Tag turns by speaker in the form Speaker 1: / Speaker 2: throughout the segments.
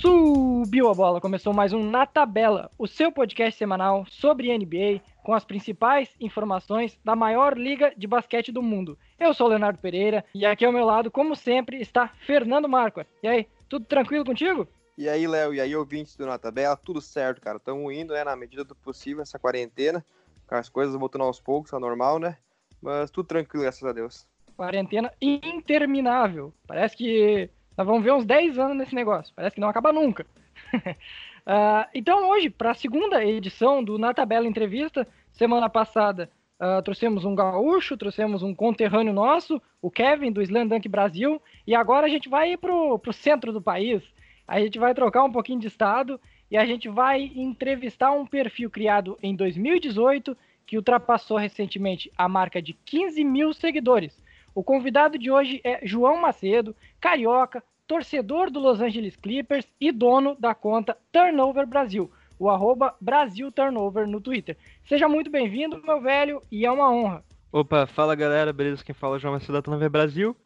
Speaker 1: Subiu a bola, começou mais um Na Tabela, o seu podcast semanal sobre NBA, com as principais informações da maior liga de basquete do mundo. Eu sou o Leonardo Pereira e aqui ao meu lado, como sempre, está Fernando Marco. E aí, tudo tranquilo contigo?
Speaker 2: E aí, Léo, e aí, ouvintes do Na Tabela, tudo certo, cara. Estamos indo, né, na medida do possível, essa quarentena, com as coisas voltando aos poucos, é normal, né? Mas tudo tranquilo, graças a Deus.
Speaker 1: Quarentena interminável. Parece que nós vamos ver uns 10 anos nesse negócio. Parece que não acaba nunca. uh, então, hoje, para a segunda edição do Na Tabela Entrevista, semana passada uh, trouxemos um gaúcho, trouxemos um conterrâneo nosso, o Kevin, do Slam Dunk Brasil, e agora a gente vai para o centro do país. A gente vai trocar um pouquinho de estado e a gente vai entrevistar um perfil criado em 2018 que ultrapassou recentemente a marca de 15 mil seguidores. O convidado de hoje é João Macedo, carioca, torcedor do Los Angeles Clippers e dono da conta Turnover Brasil, o arroba Brasil Turnover no Twitter. Seja muito bem-vindo, meu velho, e é uma honra.
Speaker 3: Opa, fala galera, beleza? Quem fala é João Macedo da Turnover Brasil.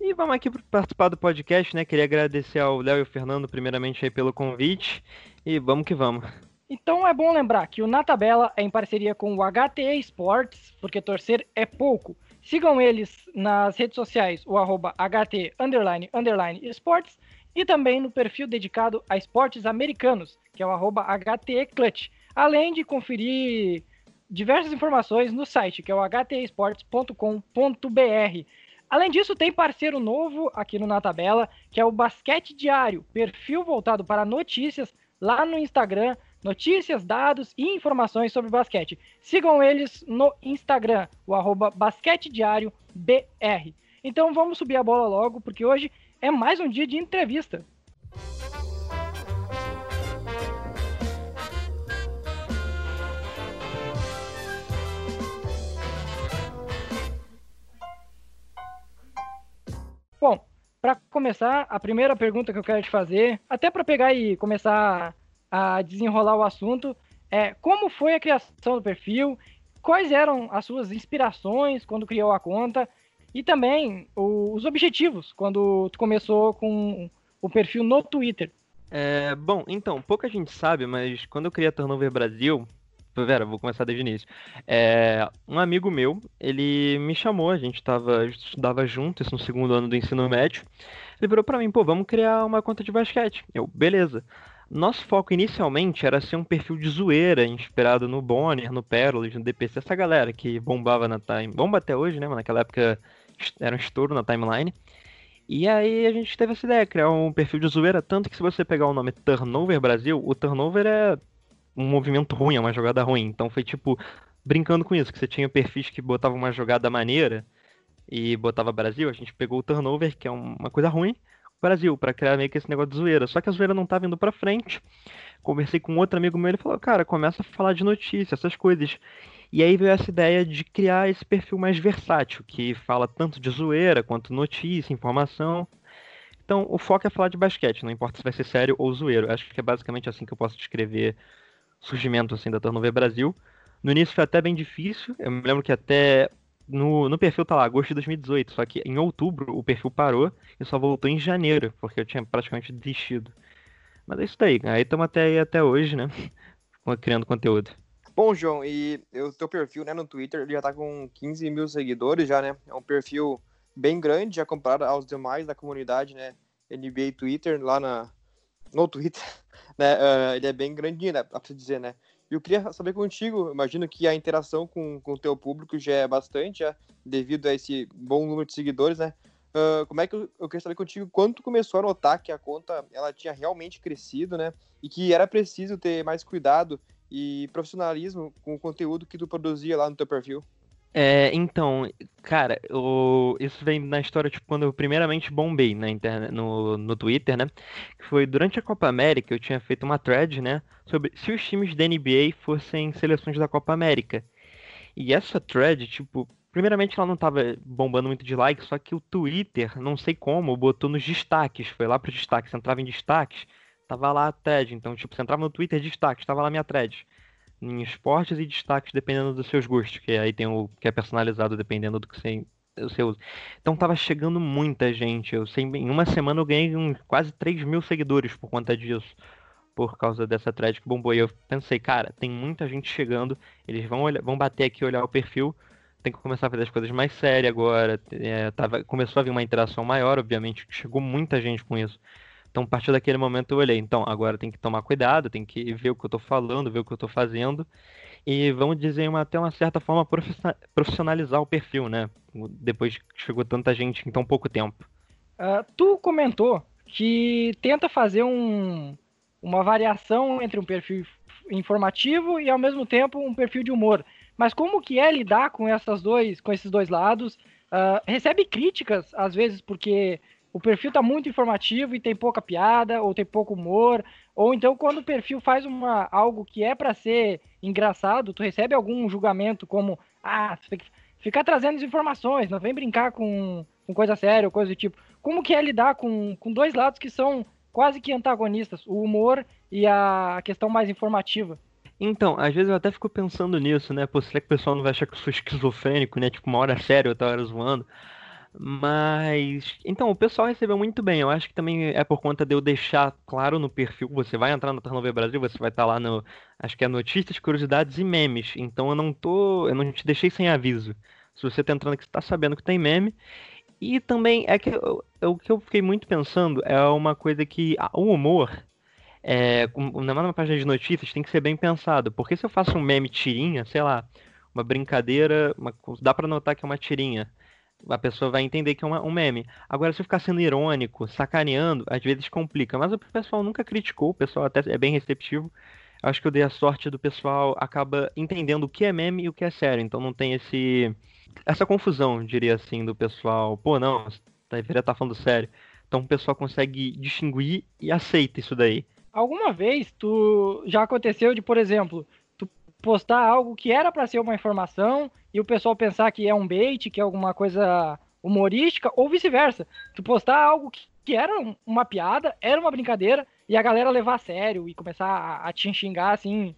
Speaker 3: E vamos aqui participar do podcast, né? Queria agradecer ao Léo e ao Fernando, primeiramente, aí pelo convite. E vamos que vamos.
Speaker 1: Então é bom lembrar que o Na Tabela é em parceria com o HTE Sports, porque torcer é pouco. Sigam eles nas redes sociais, o arroba HT underline, underline esportes, e também no perfil dedicado a esportes americanos, que é o arroba HT Clutch, além de conferir diversas informações no site, que é o htesportes.com.br. Além disso, tem parceiro novo aqui no Na Tabela, que é o Basquete Diário, perfil voltado para notícias lá no Instagram, notícias, dados e informações sobre basquete. Sigam eles no Instagram, o arroba basquetediariobr. Então vamos subir a bola logo, porque hoje é mais um dia de entrevista. Bom, para começar, a primeira pergunta que eu quero te fazer, até para pegar e começar a desenrolar o assunto é como foi a criação do perfil, quais eram as suas inspirações quando criou a conta e também o, os objetivos quando tu começou com o perfil no Twitter.
Speaker 3: É, bom, então, pouca gente sabe, mas quando eu criei a Turnover Brasil, Vera, vou começar desde o início. É, um amigo meu, ele me chamou, a gente tava, estudava junto, isso no segundo ano do ensino médio. Ele virou para mim, pô, vamos criar uma conta de basquete. Eu, beleza. Nosso foco inicialmente era ser um perfil de zoeira, inspirado no Bonner, no Perolis, no DPC, essa galera que bombava na time. Bomba até hoje, né? Mas naquela época era um estouro na timeline. E aí a gente teve essa ideia, criar um perfil de zoeira, tanto que se você pegar o nome Turnover Brasil, o turnover é um movimento ruim, é uma jogada ruim. Então foi tipo, brincando com isso, que você tinha perfis que botavam uma jogada maneira e botava Brasil, a gente pegou o turnover, que é uma coisa ruim, Brasil, para criar meio que esse negócio de zoeira. Só que a zoeira não tá vindo pra frente. Conversei com outro amigo meu, ele falou, cara, começa a falar de notícia, essas coisas. E aí veio essa ideia de criar esse perfil mais versátil, que fala tanto de zoeira quanto notícia, informação. Então, o foco é falar de basquete, não importa se vai ser sério ou zoeiro. Acho que é basicamente assim que eu posso descrever o surgimento assim, da Turnover Brasil. No início foi até bem difícil. Eu me lembro que até no, no perfil tá lá, agosto de 2018, só que em outubro o perfil parou e só voltou em janeiro, porque eu tinha praticamente desistido. Mas é isso daí, aí estamos até aí até hoje, né? Criando conteúdo.
Speaker 2: Bom, João, e o teu perfil né, no Twitter ele já tá com 15 mil seguidores já, né? É um perfil bem grande, já comparado aos demais da comunidade, né? NBA Twitter, lá na, no Twitter, né? Uh, ele é bem grandinho, né? Pra dizer, né? Eu queria saber contigo, imagino que a interação com, com o teu público já é bastante, já, devido a esse bom número de seguidores, né? Uh, como é que eu, eu queria saber contigo quando começou a notar que a conta ela tinha realmente crescido, né? E que era preciso ter mais cuidado e profissionalismo com o conteúdo que tu produzia lá no teu perfil?
Speaker 3: É, então, cara, o, isso vem na história, tipo, quando eu primeiramente bombei na internet, no, no Twitter, né? Que foi durante a Copa América, eu tinha feito uma thread, né? Sobre se os times da NBA fossem seleções da Copa América. E essa thread, tipo, primeiramente ela não tava bombando muito de likes, só que o Twitter, não sei como, botou nos destaques, foi lá pros destaques, entrava em destaques, tava lá a thread. Então, tipo, você entrava no Twitter destaques, tava lá minha thread em esportes e destaques dependendo dos seus gostos, que aí tem o que é personalizado dependendo do que você você usa. Então tava chegando muita gente. Eu sei, em uma semana eu ganhei uns quase 3 mil seguidores por conta disso. Por causa dessa thread que bombou. E eu pensei, cara, tem muita gente chegando. Eles vão, olhar, vão bater aqui olhar o perfil. Tem que começar a fazer as coisas mais sérias agora. É, tava, começou a vir uma interação maior, obviamente. Chegou muita gente com isso. Então, a partir daquele momento eu olhei, então, agora tem que tomar cuidado, tem que ver o que eu estou falando, ver o que eu estou fazendo. E vamos dizer, uma, até uma certa forma, profissionalizar o perfil, né? Depois que chegou tanta gente em tão pouco tempo.
Speaker 1: Uh, tu comentou que tenta fazer um, uma variação entre um perfil informativo e ao mesmo tempo um perfil de humor. Mas como que é lidar com essas dois, com esses dois lados? Uh, recebe críticas às vezes porque o perfil tá muito informativo e tem pouca piada, ou tem pouco humor, ou então quando o perfil faz uma, algo que é para ser engraçado, tu recebe algum julgamento como, ah, você tem que ficar trazendo informações, não vem brincar com, com coisa séria ou coisa do tipo. Como que é lidar com, com dois lados que são quase que antagonistas, o humor e a questão mais informativa?
Speaker 3: Então, às vezes eu até fico pensando nisso, né? Pô, será que o pessoal não vai achar que eu sou esquizofrênico, né? Tipo, uma hora sério, outra hora zoando. Mas. Então, o pessoal recebeu muito bem. Eu acho que também é por conta de eu deixar claro no perfil. Você vai entrar no Turnover Brasil, você vai estar lá no. Acho que é notícias, curiosidades e memes. Então eu não tô. Eu não te deixei sem aviso. Se você tá entrando aqui, você tá sabendo que tem meme. E também é que eu, o que eu fiquei muito pensando é uma coisa que. o humor. É, na página de notícias tem que ser bem pensado. Porque se eu faço um meme tirinha, sei lá, uma brincadeira, uma, dá para notar que é uma tirinha a pessoa vai entender que é uma, um meme. Agora, se eu ficar sendo irônico, sacaneando, às vezes complica. Mas o pessoal nunca criticou, o pessoal até é bem receptivo. Acho que eu dei a sorte do pessoal acaba entendendo o que é meme e o que é sério. Então não tem esse essa confusão, diria assim, do pessoal. Pô, não, deveria estar tá falando sério. Então o pessoal consegue distinguir e aceita isso daí.
Speaker 1: Alguma vez tu já aconteceu de, por exemplo, postar algo que era para ser uma informação e o pessoal pensar que é um bait, que é alguma coisa humorística, ou vice-versa. Tu postar algo que, que, era uma piada, era uma brincadeira, e a galera levar a sério e começar a, a te xingar assim,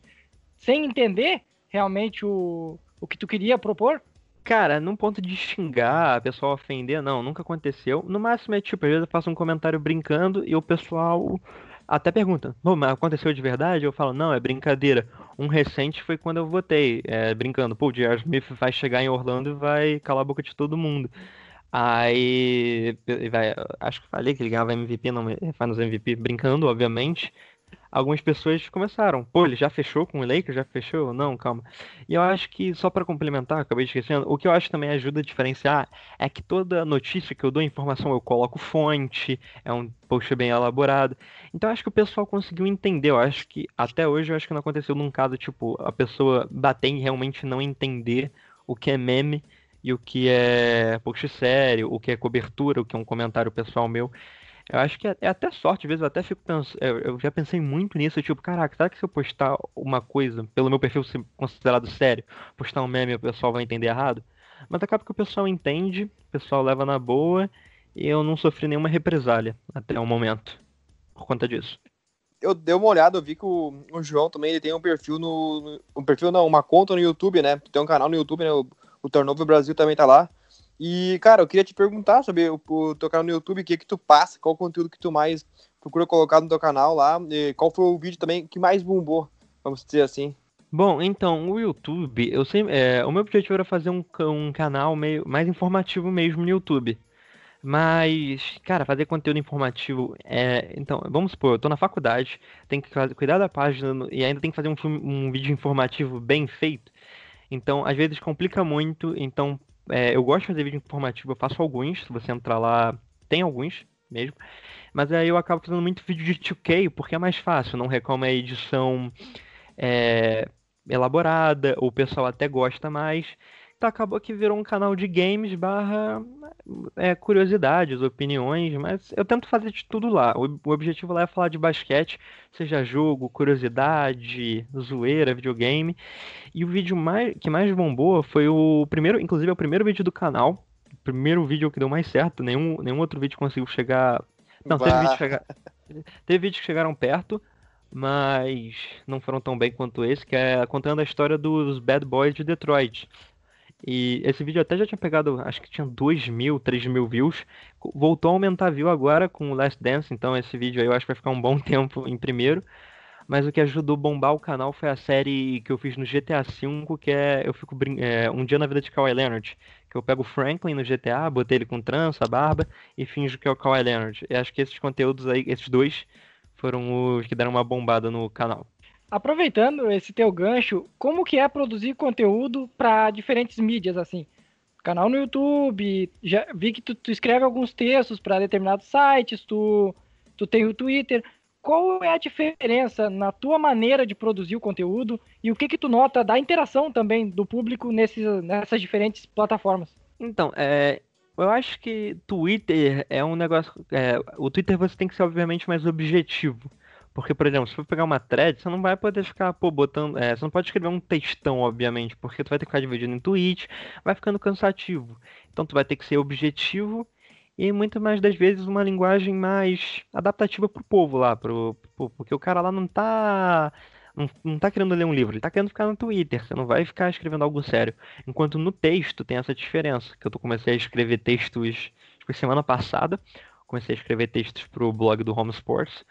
Speaker 1: sem entender realmente o, o que tu queria propor.
Speaker 3: Cara, num ponto de xingar, a pessoa ofender, não, nunca aconteceu. No máximo é tipo, às vezes eu faço um comentário brincando e o pessoal até pergunta, mas aconteceu de verdade? Eu falo, não, é brincadeira. Um recente foi quando eu votei, é, brincando, pô, o J.R. Smith vai chegar em Orlando e vai calar a boca de todo mundo. Aí, vai, acho que falei que ele ganhava MVP, não, Finals MVP, brincando, obviamente algumas pessoas começaram. Pô, ele já fechou com o Lakers? Já fechou? Não, calma. E eu acho que, só para complementar, acabei esquecendo, o que eu acho também ajuda a diferenciar é que toda notícia que eu dou informação eu coloco fonte, é um post bem elaborado. Então acho que o pessoal conseguiu entender. Eu acho que até hoje eu acho que não aconteceu num caso, tipo, a pessoa bater em realmente não entender o que é meme e o que é post sério, o que é cobertura, o que é um comentário pessoal meu. Eu acho que é, é até sorte, às vezes eu até fico pensando. Eu já pensei muito nisso, tipo, caraca, será que se eu postar uma coisa, pelo meu perfil ser considerado sério, postar um meme, o pessoal vai entender errado? Mas acaba que o pessoal entende, o pessoal leva na boa, e eu não sofri nenhuma represália até o momento, por conta disso.
Speaker 2: Eu dei uma olhada, eu vi que o, o João também ele tem um perfil no. Um perfil não, uma conta no YouTube, né? Tem um canal no YouTube, né? O, o Turnover Brasil também tá lá. E, cara, eu queria te perguntar sobre o, o teu canal no YouTube, o que que tu passa, qual o conteúdo que tu mais procura colocar no teu canal lá, qual foi o vídeo também que mais bombou, vamos dizer assim.
Speaker 3: Bom, então, o YouTube, eu sempre, é, o meu objetivo era fazer um, um canal meio mais informativo mesmo no YouTube. Mas, cara, fazer conteúdo informativo é. Então, vamos supor, eu tô na faculdade, tenho que cuidar da página e ainda tem que fazer um, um vídeo informativo bem feito. Então, às vezes complica muito. Então, é, eu gosto de fazer vídeo informativo, eu faço alguns. Se você entrar lá, tem alguns mesmo. Mas aí eu acabo fazendo muito vídeo de 2K, porque é mais fácil, não reclama a edição é, elaborada, o pessoal até gosta mais. Então acabou que virou um canal de games barra é, curiosidades, opiniões, mas eu tento fazer de tudo lá. O, o, objetivo lá é falar de basquete, seja jogo, curiosidade, zoeira, videogame. E o vídeo mais, que mais bombou foi o primeiro, inclusive é o primeiro vídeo do canal. O primeiro vídeo que deu mais certo, nenhum, nenhum outro vídeo conseguiu chegar. Não, teve vídeo, chegar... teve vídeos que chegaram perto, mas não foram tão bem quanto esse, que é contando a história dos Bad Boys de Detroit. E esse vídeo até já tinha pegado, acho que tinha 2 mil, 3 mil views. Voltou a aumentar view agora com o Last Dance, então esse vídeo aí eu acho que vai ficar um bom tempo em primeiro. Mas o que ajudou a bombar o canal foi a série que eu fiz no GTA V, que é Eu Fico é, Um Dia na Vida de Kawhi Leonard. Que eu pego o Franklin no GTA, botei ele com trança, barba e finjo que é o Kawhi Leonard. E acho que esses conteúdos aí, esses dois, foram os que deram uma bombada no canal.
Speaker 1: Aproveitando esse teu gancho, como que é produzir conteúdo para diferentes mídias assim? Canal no YouTube, já vi que tu, tu escreve alguns textos para determinados sites, tu, tu tem o Twitter qual é a diferença na tua maneira de produzir o conteúdo e o que que tu nota da interação também do público nesses, nessas diferentes plataformas?
Speaker 3: Então, é, eu acho que Twitter é um negócio. É, o Twitter você tem que ser, obviamente, mais objetivo. Porque, por exemplo, se for pegar uma thread, você não vai poder ficar, pô, botando. É, você não pode escrever um textão, obviamente, porque tu vai ter que ficar dividindo em tweet, vai ficando cansativo. Então tu vai ter que ser objetivo e muito mais das vezes uma linguagem mais adaptativa pro povo lá, pro, pro porque o cara lá não tá não, não tá querendo ler um livro, ele tá querendo ficar no Twitter, você não vai ficar escrevendo algo sério. Enquanto no texto tem essa diferença, que eu tô comecei a escrever textos, tipo, semana passada, comecei a escrever textos pro blog do Home Sports,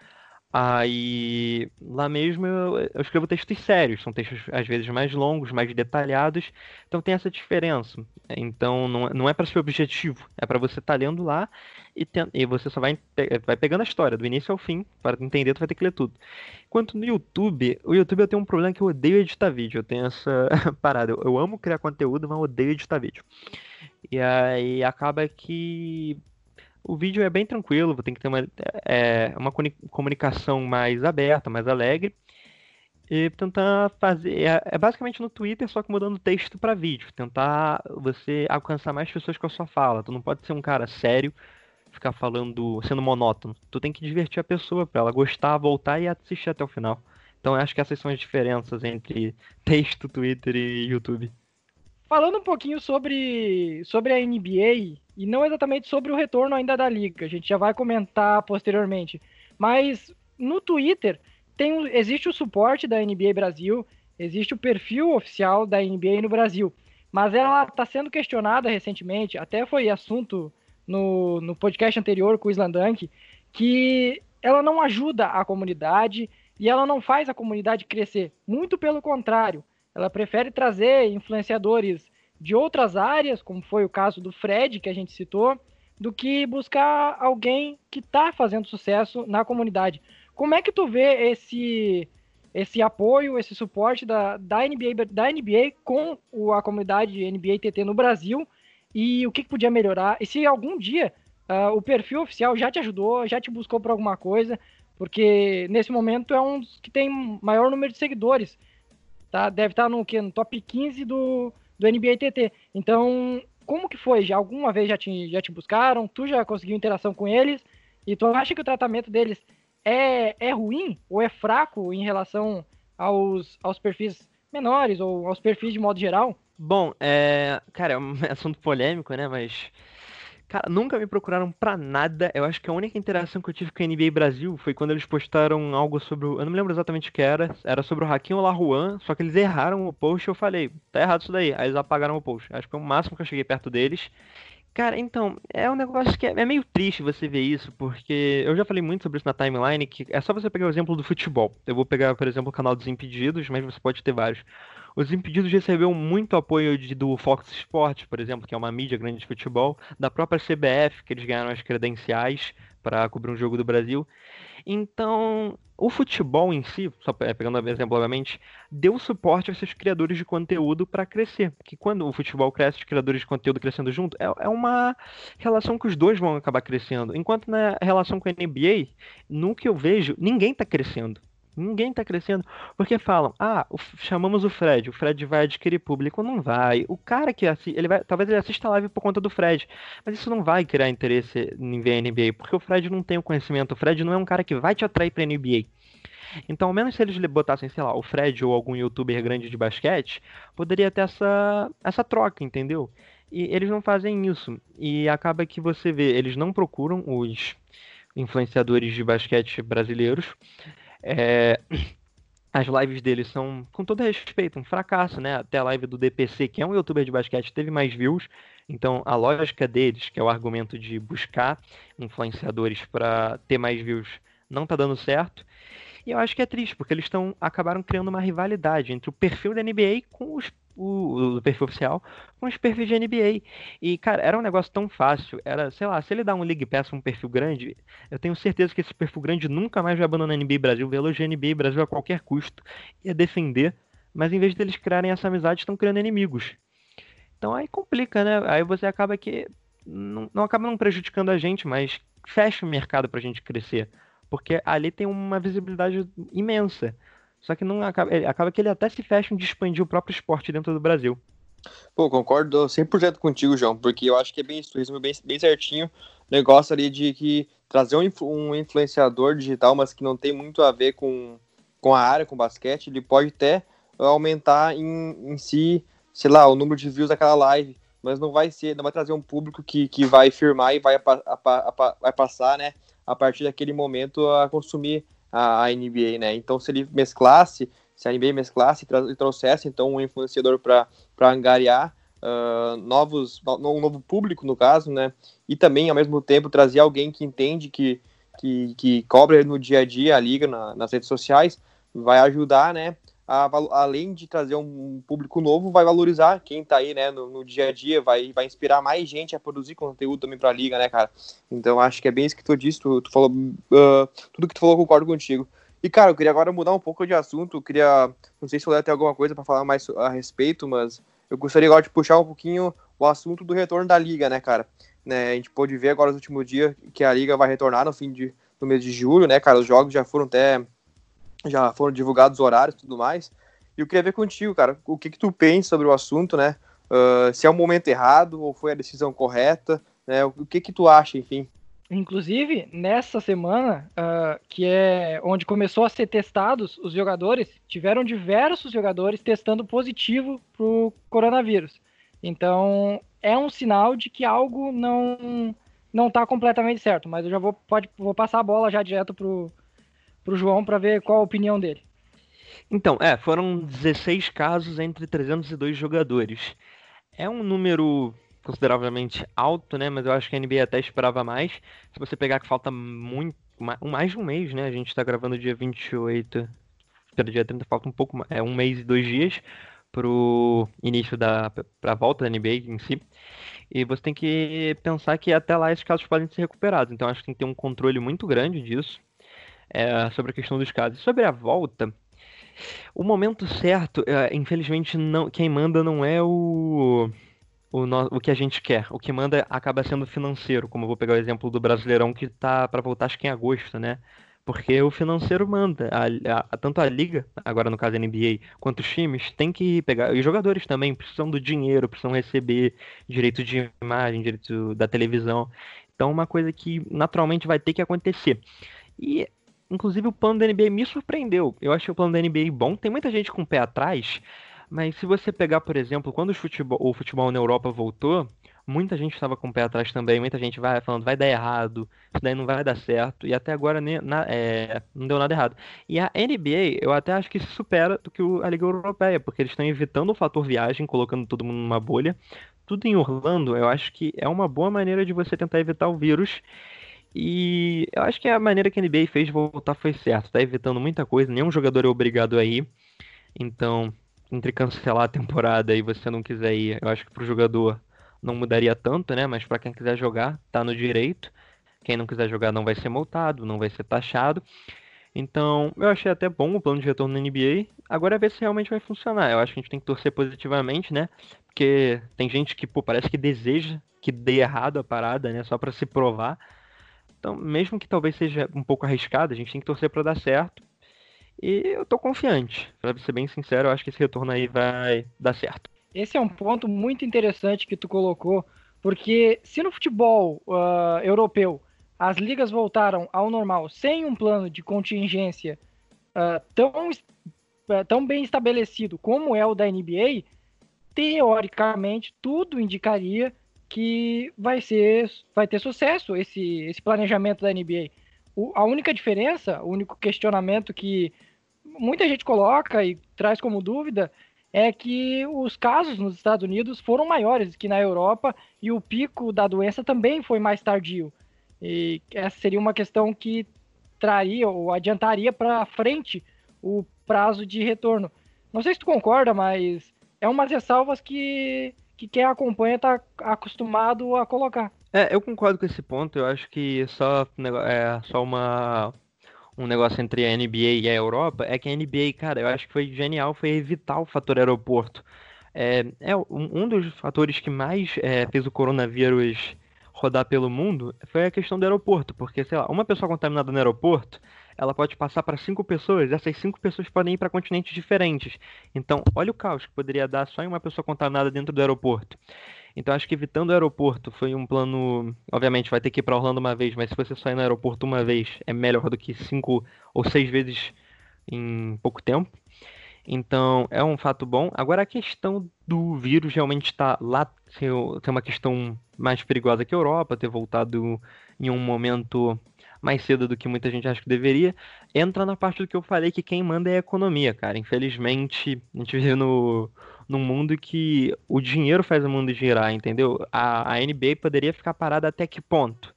Speaker 3: Aí lá mesmo eu, eu, escrevo textos sérios, são textos às vezes mais longos, mais detalhados, então tem essa diferença. Então não, não é para ser objetivo, é para você estar tá lendo lá e, e, você só vai, vai pegando a história do início ao fim, para entender tu vai ter que ler tudo. Enquanto no YouTube, o YouTube eu tenho um problema que eu odeio editar vídeo, eu tenho essa parada, eu, eu amo criar conteúdo, mas eu odeio editar vídeo. E aí acaba que o vídeo é bem tranquilo, tem que ter uma, é, uma comunicação mais aberta, mais alegre. E tentar fazer. É, é basicamente no Twitter, só que mudando texto para vídeo. Tentar você alcançar mais pessoas com a sua fala. Tu não pode ser um cara sério, ficar falando, sendo monótono. Tu tem que divertir a pessoa para ela gostar, voltar e assistir até o final. Então acho que essas são as diferenças entre texto, Twitter e YouTube.
Speaker 1: Falando um pouquinho sobre, sobre a NBA, e não exatamente sobre o retorno ainda da liga, a gente já vai comentar posteriormente. Mas no Twitter tem, existe o suporte da NBA Brasil, existe o perfil oficial da NBA no Brasil, mas ela está sendo questionada recentemente, até foi assunto no, no podcast anterior com o Islandank, que ela não ajuda a comunidade e ela não faz a comunidade crescer. Muito pelo contrário, ela prefere trazer influenciadores de outras áreas, como foi o caso do Fred, que a gente citou, do que buscar alguém que está fazendo sucesso na comunidade. Como é que tu vê esse esse apoio, esse suporte da, da, NBA, da NBA com o, a comunidade NBA TT no Brasil e o que, que podia melhorar? E se algum dia uh, o perfil oficial já te ajudou, já te buscou por alguma coisa, porque nesse momento é um dos que tem maior número de seguidores tá? Deve estar tá no, que, no top 15 do, do NBA TT. Então, como que foi? Já alguma vez já te, já te buscaram? Tu já conseguiu interação com eles? E tu acha que o tratamento deles é, é ruim ou é fraco em relação aos, aos perfis menores ou aos perfis de modo geral?
Speaker 3: Bom, é, cara, é um assunto polêmico, né? Mas Cara, nunca me procuraram pra nada. Eu acho que a única interação que eu tive com a NBA Brasil foi quando eles postaram algo sobre o. Eu não me lembro exatamente o que era. Era sobre o Hakim Olajuan, só que eles erraram o post e eu falei, tá errado isso daí. Aí eles apagaram o post. Acho que foi o máximo que eu cheguei perto deles. Cara, então, é um negócio que é, é, meio triste você ver isso, porque eu já falei muito sobre isso na timeline, que é só você pegar o exemplo do futebol. Eu vou pegar, por exemplo, o canal dos Impedidos, mas você pode ter vários. Os Impedidos recebeu muito apoio de, do Fox Sports, por exemplo, que é uma mídia grande de futebol, da própria CBF, que eles ganharam as credenciais para cobrir um jogo do Brasil. Então, o futebol em si, só pegando o exemplo obviamente, deu suporte a esses criadores de conteúdo para crescer. Que quando o futebol cresce, os criadores de conteúdo crescendo junto, é, é, uma relação que os dois vão acabar crescendo. Enquanto na relação com a NBA, no que eu vejo, ninguém está crescendo. Ninguém tá crescendo. Porque falam, ah, o, chamamos o Fred, o Fred vai adquirir público. Não vai. O cara que assiste, ele vai, talvez ele assista a live por conta do Fred. Mas isso não vai criar interesse em ver NBA, porque o Fred não tem o conhecimento. O Fred não é um cara que vai te atrair pra NBA. Então, ao menos se eles botassem, sei lá, o Fred ou algum youtuber grande de basquete, poderia ter essa, essa troca, entendeu? E eles não fazem isso. E acaba que você vê, eles não procuram os influenciadores de basquete brasileiros. É... as lives deles são, com todo respeito, um fracasso, né? Até a live do DPC, que é um youtuber de basquete, teve mais views. Então, a lógica deles, que é o argumento de buscar influenciadores para ter mais views, não tá dando certo. E eu acho que é triste, porque eles estão acabaram criando uma rivalidade entre o perfil da NBA com os o, o, perfil oficial com os perfis de NBA. E, cara, era um negócio tão fácil. Era, sei lá, se ele dá um League Pass um perfil grande, eu tenho certeza que esse perfil grande nunca mais vai abandonar a NBA Brasil, vai elogiar NBA Brasil a qualquer custo, ia defender. Mas em vez deles criarem essa amizade, estão criando inimigos. Então aí complica, né? Aí você acaba que. Não, não acaba não prejudicando a gente, mas fecha o mercado pra gente crescer. Porque ali tem uma visibilidade imensa. Só que não acaba, acaba que ele até se fecha de expandir o próprio esporte dentro do Brasil.
Speaker 2: Pô, concordo 100% contigo, João, porque eu acho que é bem isso, bem, bem certinho. Negócio ali de que trazer um, um influenciador digital, mas que não tem muito a ver com, com a área, com basquete, ele pode até aumentar em, em si, sei lá, o número de views daquela live, mas não vai ser, não vai trazer um público que, que vai firmar e vai, a, a, a, vai passar, né, a partir daquele momento a consumir a, a NBA, né? Então, se ele mesclasse, se a NBA mesclasse e trouxesse então um influenciador para angariar uh, novos, um novo público, no caso, né? E também, ao mesmo tempo, trazer alguém que entende que, que, que cobra no dia a dia a liga na, nas redes sociais, vai ajudar, né? A, além de trazer um público novo, vai valorizar quem tá aí, né, no, no, dia a dia, vai, vai inspirar mais gente a produzir conteúdo também pra liga, né, cara? Então acho que é bem isso que tu disse, tu, tu falou, uh, tudo que tu falou, concordo contigo. E, cara, eu queria agora mudar um pouco de assunto, eu queria, não sei se o Léo tem alguma coisa para falar mais a respeito, mas eu gostaria agora de puxar um pouquinho o assunto do retorno da liga, né, cara? Né, a gente pôde ver agora nos últimos dias que a liga vai retornar no fim de, no mês de julho, né, cara? Os jogos já foram até já foram divulgados os horários e tudo mais. E eu queria ver contigo, cara, o que, que tu pensa sobre o assunto, né? Uh, se é o momento errado ou foi a decisão correta, né? O que que tu acha, enfim?
Speaker 1: Inclusive, nessa semana, uh, que é onde começou a ser testados os jogadores, tiveram diversos jogadores testando positivo para o coronavírus. Então, é um sinal de que algo não não está completamente certo. Mas eu já vou, pode, vou passar a bola já direto pro, pro João para ver qual a opinião dele.
Speaker 3: Então, é, foram 16 casos entre 302 jogadores. É um número consideravelmente alto, né? Mas eu acho que a NBA até esperava mais. Se você pegar que falta muito, mais de um mês, né? A gente tá gravando dia 28, pelo dia 30 falta um pouco, é um mês e dois dias pro início da pra volta da NBA em si. E você tem que pensar que até lá esses casos podem ser recuperados. Então acho que tem que ter um controle muito grande disso é, sobre a questão dos casos. Sobre a volta, o momento certo, é, infelizmente, não, quem manda não é o, o, no, o que a gente quer. O que manda acaba sendo financeiro, como eu vou pegar o exemplo do Brasileirão que tá para voltar acho que em agosto, né? Porque o financeiro manda. A, a, tanto a liga, agora no caso a NBA, quanto os times, tem que pegar. E os jogadores também precisam do dinheiro, precisam receber direito de imagem, direito da televisão. Então, uma coisa que naturalmente vai ter que acontecer. E Inclusive o plano da NBA me surpreendeu. Eu achei o plano da NBA bom. Tem muita gente com o pé atrás, mas se você pegar, por exemplo, quando o futebol, o futebol na Europa voltou, muita gente estava com o pé atrás também. Muita gente vai falando vai dar errado, isso daí não vai dar certo. E até agora na, é, não deu nada errado. E a NBA, eu até acho que se supera do que a Liga Europeia, porque eles estão evitando o fator viagem, colocando todo mundo numa bolha. Tudo em Orlando, eu acho que é uma boa maneira de você tentar evitar o vírus. E eu acho que a maneira que a NBA fez voltar foi certa. Tá evitando muita coisa, nenhum jogador é obrigado a ir. Então, entre cancelar a temporada e você não quiser ir, eu acho que pro jogador não mudaria tanto, né? Mas para quem quiser jogar, tá no direito. Quem não quiser jogar não vai ser multado, não vai ser taxado. Então, eu achei até bom o plano de retorno na NBA. Agora é ver se realmente vai funcionar. Eu acho que a gente tem que torcer positivamente, né? Porque tem gente que, pô, parece que deseja que dê errado a parada, né? Só para se provar. Então, mesmo que talvez seja um pouco arriscado, a gente tem que torcer para dar certo. E eu tô confiante. Pra ser bem sincero, eu acho que esse retorno aí vai dar certo.
Speaker 1: Esse é um ponto muito interessante que tu colocou, porque se no futebol uh, europeu as ligas voltaram ao normal sem um plano de contingência uh, tão, uh, tão bem estabelecido como é o da NBA, teoricamente tudo indicaria que vai ser vai ter sucesso esse, esse planejamento da NBA. O, a única diferença, o único questionamento que muita gente coloca e traz como dúvida é que os casos nos Estados Unidos foram maiores que na Europa e o pico da doença também foi mais tardio. E essa seria uma questão que traria ou adiantaria para frente o prazo de retorno. Não sei se tu concorda, mas é umas ressalvas que, que quem acompanha está acostumado a colocar.
Speaker 3: É, eu concordo com esse ponto. Eu acho que só, é, só uma, um negócio entre a NBA e a Europa é que a NBA, cara, eu acho que foi genial, foi evitar o fator aeroporto. É, é um, dos fatores que mais é, fez o coronavírus rodar pelo mundo foi a questão do aeroporto, porque, sei lá, uma pessoa contaminada no aeroporto, ela pode passar para cinco pessoas, essas cinco pessoas podem ir para continentes diferentes. Então, olha o caos que poderia dar só em uma pessoa contaminada dentro do aeroporto. Então acho que evitando o aeroporto foi um plano. Obviamente vai ter que ir para Orlando uma vez, mas se você sair no aeroporto uma vez é melhor do que cinco ou seis vezes em pouco tempo. Então é um fato bom. Agora a questão do vírus realmente está lá ser, uma questão mais perigosa que a Europa, ter voltado em um momento mais cedo do que muita gente acha que deveria, entra na parte do que eu falei que quem manda é a economia, cara. Infelizmente, a gente vive no, num mundo que o dinheiro faz o mundo girar, entendeu? A, a NBA poderia ficar parada até que ponto?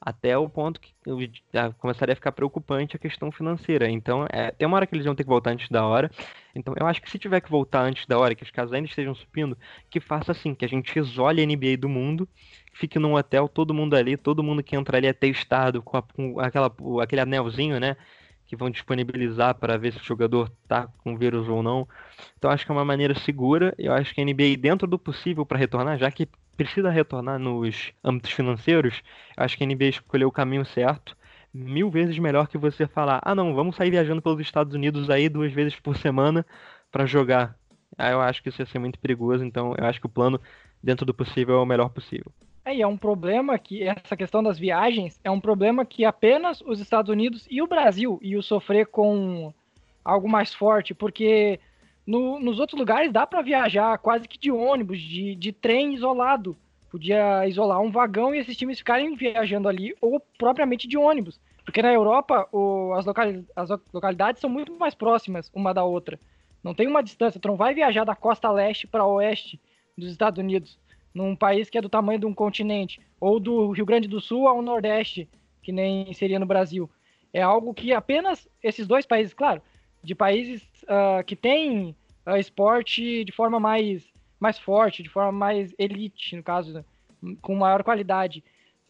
Speaker 3: Até o ponto que começaria a ficar preocupante a questão financeira. Então, é, tem uma hora que eles vão ter que voltar antes da hora. Então, eu acho que se tiver que voltar antes da hora, que os casos ainda estejam subindo, que faça assim, que a gente isole a NBA do mundo, fique num hotel, todo mundo ali, todo mundo que entra ali é testado com, a, com aquela, aquele anelzinho, né? que vão disponibilizar para ver se o jogador tá com vírus ou não. Então acho que é uma maneira segura. Eu acho que a NBA, dentro do possível para retornar, já que precisa retornar nos âmbitos financeiros, acho que a NBA escolheu o caminho certo. Mil vezes melhor que você falar, ah não, vamos sair viajando pelos Estados Unidos aí duas vezes por semana para jogar. Aí eu acho que isso ia ser muito perigoso, então eu acho que o plano, dentro do possível, é o melhor possível.
Speaker 1: É, e é um problema que essa questão das viagens é um problema que apenas os Estados Unidos e o Brasil iam sofrer com algo mais forte, porque no, nos outros lugares dá para viajar quase que de ônibus, de, de trem isolado. Podia isolar um vagão e esses times ficarem viajando ali, ou propriamente de ônibus. Porque na Europa o, as, localidades, as localidades são muito mais próximas uma da outra. Não tem uma distância, tu não vai viajar da costa leste para oeste dos Estados Unidos num país que é do tamanho de um continente, ou do Rio Grande do Sul ao Nordeste, que nem seria no Brasil. É algo que apenas esses dois países, claro, de países uh, que têm uh, esporte de forma mais, mais forte, de forma mais elite, no caso, com maior qualidade.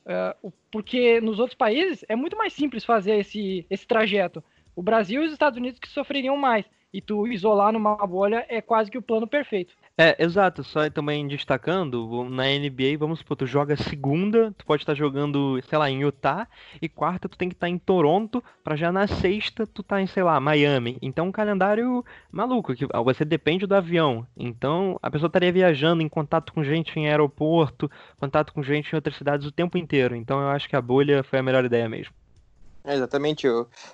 Speaker 1: Uh, porque nos outros países é muito mais simples fazer esse, esse trajeto. O Brasil e os Estados Unidos que sofreriam mais. E tu isolar numa bolha é quase que o plano perfeito.
Speaker 3: É, exato. Só também destacando, na NBA, vamos supor, tu joga segunda, tu pode estar jogando, sei lá, em Utah, e quarta tu tem que estar em Toronto, para já na sexta tu tá em, sei lá, Miami. Então um calendário maluco, que você depende do avião. Então a pessoa estaria viajando em contato com gente em aeroporto, contato com gente em outras cidades o tempo inteiro. Então eu acho que a bolha foi a melhor ideia mesmo.
Speaker 2: É, exatamente,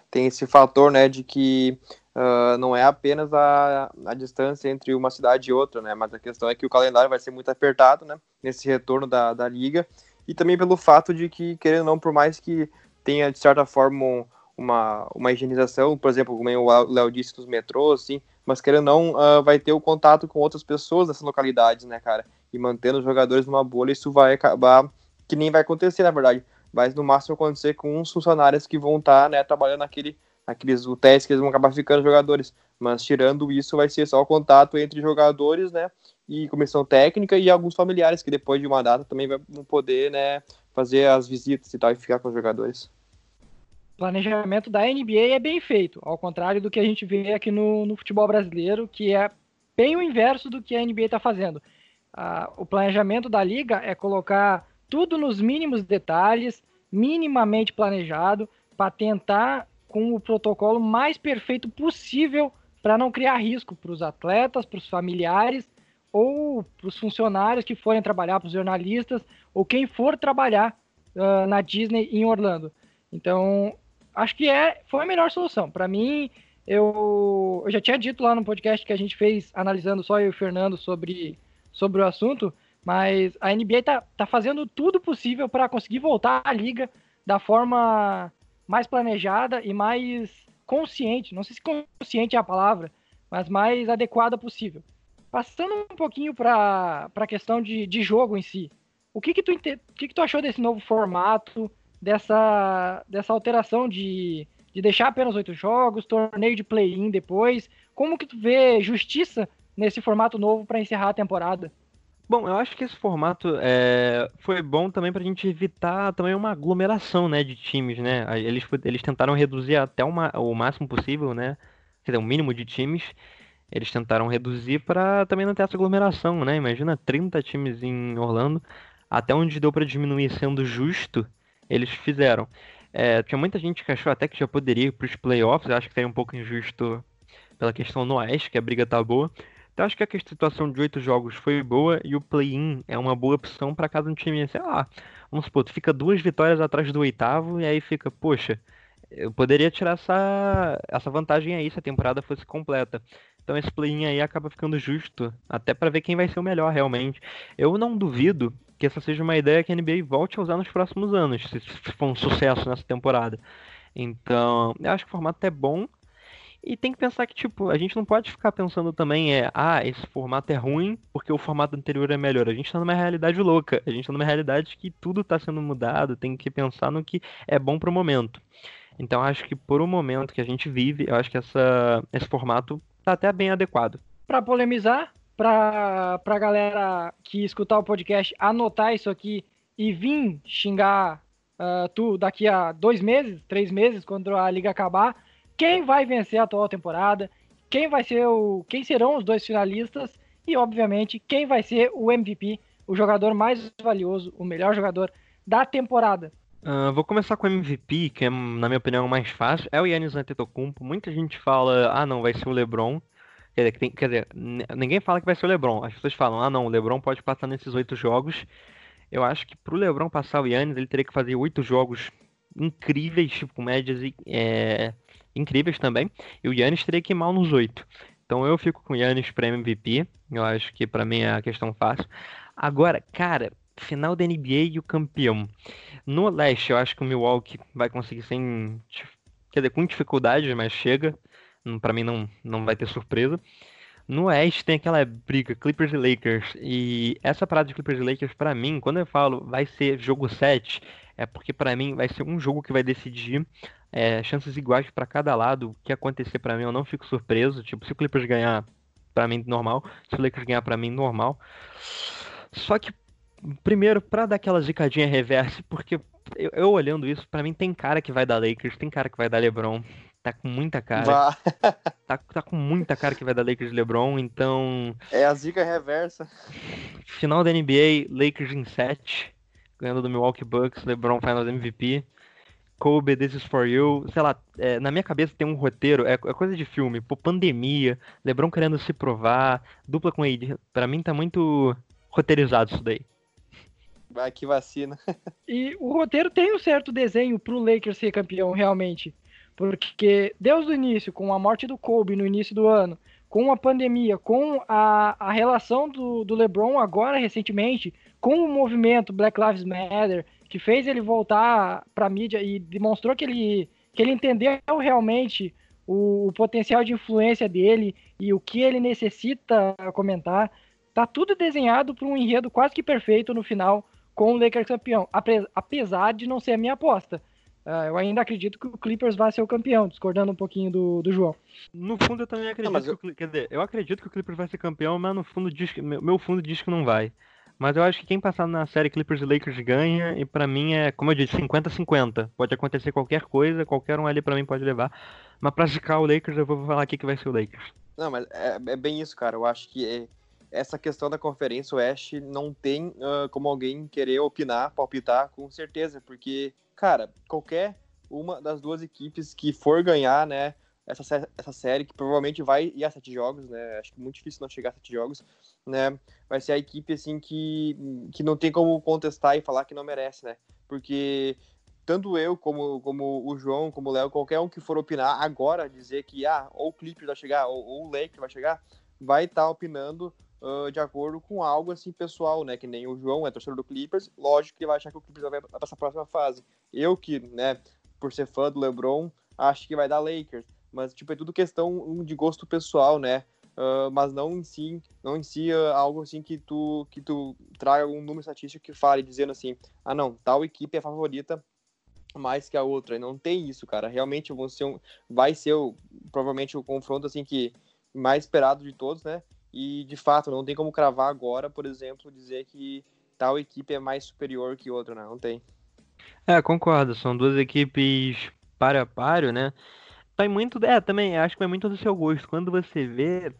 Speaker 2: tem esse fator, né, de que uh, não é apenas a, a distância entre uma cidade e outra, né? Mas a questão é que o calendário vai ser muito apertado, né? Nesse retorno da, da liga. E também pelo fato de que, querendo ou não, por mais que tenha, de certa forma, uma, uma higienização, por exemplo, como o Léo disse, dos metrôs, assim, mas querendo ou não, uh, vai ter o contato com outras pessoas dessas localidades, né, cara? E mantendo os jogadores numa bolha, isso vai acabar, que nem vai acontecer, na verdade, vai no máximo acontecer com uns funcionários que vão estar, tá, né, trabalhando naquele aqueles UTS que eles vão acabar ficando jogadores. Mas tirando isso, vai ser só o contato entre jogadores, né? E comissão técnica e alguns familiares que depois de uma data também vão poder, né, fazer as visitas e tal e ficar com os jogadores.
Speaker 1: Planejamento da NBA é bem feito, ao contrário do que a gente vê aqui no, no futebol brasileiro, que é bem o inverso do que a NBA está fazendo. Ah, o planejamento da liga é colocar tudo nos mínimos detalhes, minimamente planejado, para tentar com o protocolo mais perfeito possível para não criar risco para os atletas, para os familiares ou para os funcionários que forem trabalhar, para os jornalistas ou quem for trabalhar uh, na Disney em Orlando. Então, acho que é, foi a melhor solução. Para mim, eu, eu já tinha dito lá no podcast que a gente fez analisando só eu e o Fernando sobre, sobre o assunto, mas a NBA está tá fazendo tudo possível para conseguir voltar à liga da forma mais planejada e mais consciente, não sei se consciente é a palavra, mas mais adequada possível. Passando um pouquinho para a questão de, de jogo em si, o que que, tu, o que que tu achou desse novo formato, dessa, dessa alteração de, de deixar apenas oito jogos, torneio de play-in depois? Como que tu vê justiça nesse formato novo para encerrar a temporada?
Speaker 3: Bom, eu acho que esse formato é, foi bom também para a gente evitar também uma aglomeração, né, de times, né? Eles, eles tentaram reduzir até uma, o máximo possível, né? Quer dizer, o mínimo de times. Eles tentaram reduzir para também não ter essa aglomeração, né? Imagina 30 times em Orlando. Até onde deu para diminuir sendo justo, eles fizeram. É, tinha muita gente que achou até que já poderia ir para os playoffs. Eu acho que seria um pouco injusto pela questão no Oeste, que a briga tá boa. Então acho que a situação de oito jogos foi boa e o play-in é uma boa opção para cada um time, sei lá, vamos supor, tu fica duas vitórias atrás do oitavo e aí fica, poxa, eu poderia tirar essa, essa vantagem aí se a temporada fosse completa. Então esse play-in aí acaba ficando justo, até para ver quem vai ser o melhor realmente. Eu não duvido que essa seja uma ideia que a NBA volte a usar nos próximos anos, se for um sucesso nessa temporada. Então, eu acho que o formato é bom, e tem que pensar que, tipo, a gente não pode ficar pensando também, é, ah, esse formato é ruim porque o formato anterior é melhor. A gente tá numa realidade louca. A gente tá numa realidade que tudo tá sendo mudado, tem que pensar no que é bom pro momento. Então acho que por um momento que a gente vive, eu acho que essa, esse formato tá até bem adequado.
Speaker 1: Para polemizar, pra, pra galera que escutar o podcast anotar isso aqui e vir xingar uh, tu daqui a dois meses, três meses, quando a liga acabar, quem vai vencer a atual temporada, quem vai ser o, quem serão os dois finalistas e obviamente quem vai ser o MVP, o jogador mais valioso, o melhor jogador da temporada.
Speaker 3: Uh, vou começar com o MVP, que é, na minha opinião, o mais fácil. É o Yannis Antetokounmpo. Muita gente fala, ah, não, vai ser o LeBron. Quer dizer, quer dizer, ninguém fala que vai ser o LeBron. As pessoas falam, ah, não, o LeBron pode passar nesses oito jogos. Eu acho que pro LeBron passar o Yannis, ele teria que fazer oito jogos incríveis, tipo, médias é, incríveis também. E o Yannis teria que ir mal nos oito. Então eu fico com o Yannis para MVP. Eu acho que para mim é a questão fácil. Agora, cara, final da NBA e o campeão. No leste, eu acho que o Milwaukee vai conseguir sem. Quer dizer, com dificuldades, mas chega. Para mim não, não vai ter surpresa. No Oeste tem aquela briga Clippers e Lakers. E essa parada de Clippers e Lakers, para mim, quando eu falo vai ser jogo 7, é porque para mim vai ser um jogo que vai decidir é, chances iguais para cada lado. O que acontecer para mim, eu não fico surpreso. Tipo, se o Clippers ganhar, para mim, normal. Se o Lakers ganhar, para mim, normal. Só que, primeiro, para dar aquela zicadinha reverse, porque eu, eu olhando isso, para mim tem cara que vai dar Lakers, tem cara que vai dar LeBron. Tá com muita cara. tá, tá com muita cara que vai dar Lakers e LeBron, então.
Speaker 2: É a zica reversa.
Speaker 3: Final da NBA, Lakers em 7. Ganhando do Milwaukee Bucks, LeBron Finals MVP. Kobe, This is for You. Sei lá, é, na minha cabeça tem um roteiro, é, é, coisa de filme. Pô, pandemia, LeBron querendo se provar, dupla com ele. Pra mim tá muito roteirizado isso daí.
Speaker 2: Vai que vacina.
Speaker 1: e o roteiro tem um certo desenho pro Lakers ser campeão, realmente. Porque desde o início, com a morte do Kobe no início do ano, com a pandemia, com a, a relação do, do LeBron agora recentemente, com o movimento Black Lives Matter, que fez ele voltar para a mídia e demonstrou que ele, que ele entendeu realmente o, o, potencial de influência dele e o que ele necessita comentar. Tá tudo desenhado para um enredo quase que perfeito no final com o Lakers campeão, apesar de não ser a minha aposta. Uh, eu ainda acredito que o Clippers vai ser o campeão, discordando um pouquinho do, do João.
Speaker 3: No fundo, eu também acredito não, eu... que o, quer dizer, eu acredito que o Clippers vai ser campeão, mas no fundo diz que, meu fundo diz que não vai. Mas eu acho que quem passar na série Clippers e Lakers ganha, e para mim é, como eu disse, 50-50. Pode acontecer qualquer coisa, qualquer um ali para mim pode levar. Mas pra zicar o Lakers, eu vou falar aqui que vai ser o Lakers.
Speaker 2: Não, mas é, é bem isso, cara. Eu acho que é, essa questão da Conferência Oeste não tem uh, como alguém querer opinar, palpitar com certeza, porque cara, qualquer uma das duas equipes que for ganhar, né, essa, essa série, que provavelmente vai ir a sete jogos, né, acho que é muito difícil não chegar a sete jogos, né, vai ser a equipe, assim, que, que não tem como contestar e falar que não merece, né, porque tanto eu, como, como o João, como o Léo, qualquer um que for opinar agora, dizer que, ah, ou o Clippers vai chegar, ou, ou o Lake vai chegar, vai estar tá opinando uh, de acordo com algo assim pessoal, né? Que nem o João é torcedor do Clippers, lógico que vai achar que o Clippers vai passar a próxima fase. Eu que, né, por ser fã do LeBron, acho que vai dar Lakers. Mas, tipo, é tudo questão de gosto pessoal, né? Uh, mas não em si, não em si uh, algo assim que tu, que tu traga um número estatístico que fale, dizendo assim, ah não, tal equipe é favorita mais que a outra. E não tem isso, cara. Realmente vão ser um, vai ser o, provavelmente o confronto assim que mais esperado de todos, né? E de fato, não tem como cravar agora, por exemplo, dizer que tal equipe é mais superior que outra, né? Não tem.
Speaker 3: É, concordo. São duas equipes para a páreo, né? Vai muito. É, também, acho que vai muito do seu gosto. Quando você vê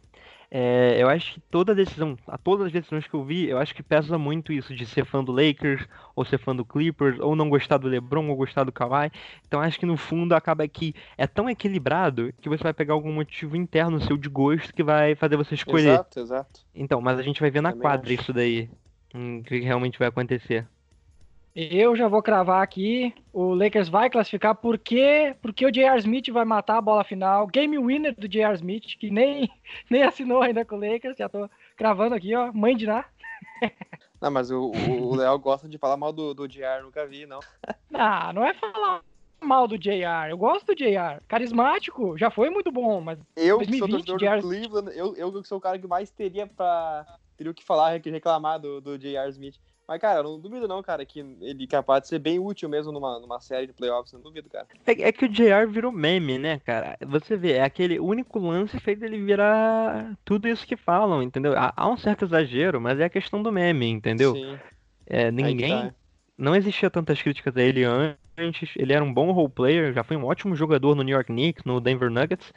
Speaker 3: é, eu acho que toda decisão, a todas as decisões que eu vi, eu acho que pesa muito isso de ser fã do Lakers, ou ser fã do Clippers, ou não gostar do LeBron, ou gostar do Kawhi. Então acho que no fundo acaba que é tão equilibrado que você vai pegar algum motivo interno seu de gosto que vai fazer você escolher.
Speaker 2: Exato, exato.
Speaker 3: Então, mas a gente vai ver na Também quadra acho. isso daí, hum, o que realmente vai acontecer.
Speaker 1: Eu já vou cravar aqui. O Lakers vai classificar porque, porque o J.R. Smith vai matar a bola final. Game winner do J.R. Smith, que nem, nem assinou ainda com o Lakers. Já tô cravando aqui, ó. Mãe de Ná.
Speaker 2: Não, mas o, o Léo gosta de falar mal do, do JR, nunca vi, não.
Speaker 1: Ah, não é falar mal do JR. Eu gosto do JR. Carismático, já foi muito bom, mas.
Speaker 2: Eu 2020, sou torcedor JR... do Cleveland, eu, eu sou o cara que mais teria pra. Teria o que falar, que reclamar do, do JR Smith. Mas, cara, não duvido não, cara, que ele é capaz de ser bem útil mesmo numa, numa série de playoffs, não duvido, cara.
Speaker 3: É, é, que o JR virou meme, né, cara? Você vê, é aquele único lance feito ele virar tudo isso que falam, entendeu? Há, há um certo exagero, mas é a questão do meme, entendeu? Sim. É, ninguém... Tá. Não existia tantas críticas a ele antes, ele era um bom role player, já foi um ótimo jogador no New York Knicks, no Denver Nuggets,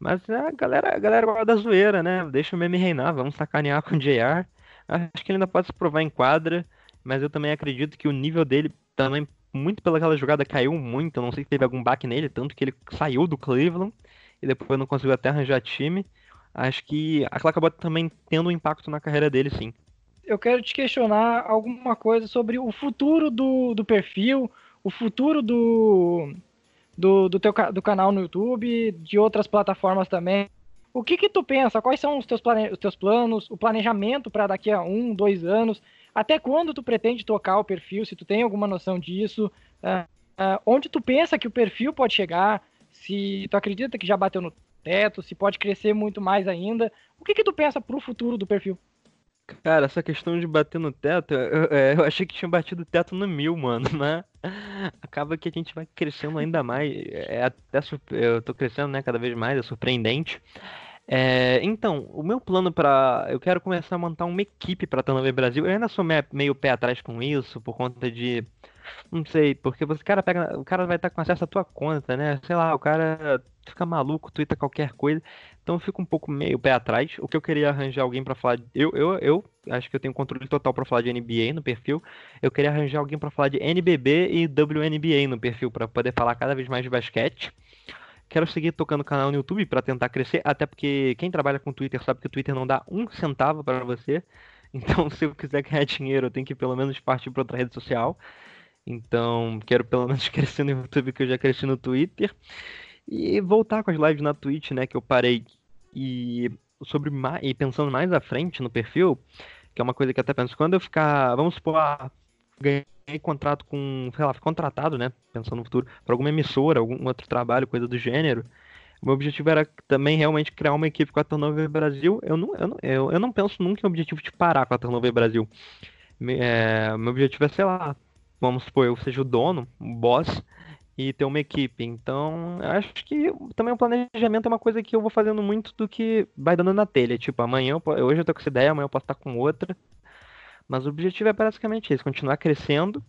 Speaker 3: mas a galera, a galera gosta da zoeira, né? Deixa o meme reinar, vamos sacanear com o JR. Acho que ele ainda pode se provar em quadra, mas eu também acredito que o nível dele também, muito pelaquela jogada, caiu muito. Eu não sei se teve algum baque nele, tanto que ele saiu do Cleveland e depois não conseguiu até arranjar time. Acho que aquilo acabou também tendo um impacto na carreira dele, sim.
Speaker 1: Eu quero te questionar alguma coisa sobre o futuro do, do perfil, o futuro do, do, do teu do canal no YouTube, de outras plataformas também. O que que tu pensa? Quais são os teus, plane... os teus planos, o planejamento para daqui a um, dois anos? Até quando tu pretende tocar o perfil? Se tu tem alguma noção disso? Uh, uh, onde tu pensa que o perfil pode chegar? Se tu acredita que já bateu no teto? Se pode crescer muito mais ainda? O que que tu pensa para o futuro do perfil?
Speaker 3: Cara, essa questão de bater no teto, eu, é, eu, achei que tinha batido o teto no mil, mano, né? Acaba que a gente vai crescendo ainda mais. É até eu tô crescendo, né, cada vez mais, é surpreendente. É, então, o meu plano para. Eu quero começar a montar uma equipe para Turnover Brasil. Eu ainda sou meio pé atrás com isso, por conta de. Não sei, porque você, cara pega, o cara vai estar com acesso à tua conta, né? Sei lá, o cara fica maluco, twitta qualquer coisa. Então eu fico um pouco meio pé atrás. O que eu queria arranjar alguém para falar. Eu, eu, eu acho que eu tenho controle total para falar de NBA no perfil. Eu queria arranjar alguém para falar de NBB e WNBA no perfil, para poder falar cada vez mais de basquete. Quero seguir tocando o canal no YouTube para tentar crescer, até porque quem trabalha com Twitter sabe que o Twitter não dá um centavo para você. Então, se eu quiser ganhar dinheiro, eu tenho que pelo menos partir para outra rede social. Então, quero pelo menos crescer no YouTube, que eu já cresci no Twitter. E voltar com as lives na Twitch, né, que eu parei. E sobre mais, e pensando mais à frente no perfil, que é uma coisa que até penso, quando eu ficar, vamos supor, ah, ganhei contrato com, sei lá, contratado, né, pensando no futuro, para alguma emissora, algum outro trabalho, coisa do gênero. Meu objetivo era também realmente criar uma equipe com a Turnover Brasil. Eu não, eu não, eu, eu não penso nunca em objetivo de parar com a Turnover Brasil. É, meu objetivo é, sei lá, vamos supor, eu seja o dono, o boss, e ter uma equipe. Então, acho que também o planejamento é uma coisa que eu vou fazendo muito do que vai dando na telha. Tipo, amanhã, eu, hoje eu tô com essa ideia, amanhã eu posso estar com outra. Mas o objetivo é basicamente esse, continuar crescendo.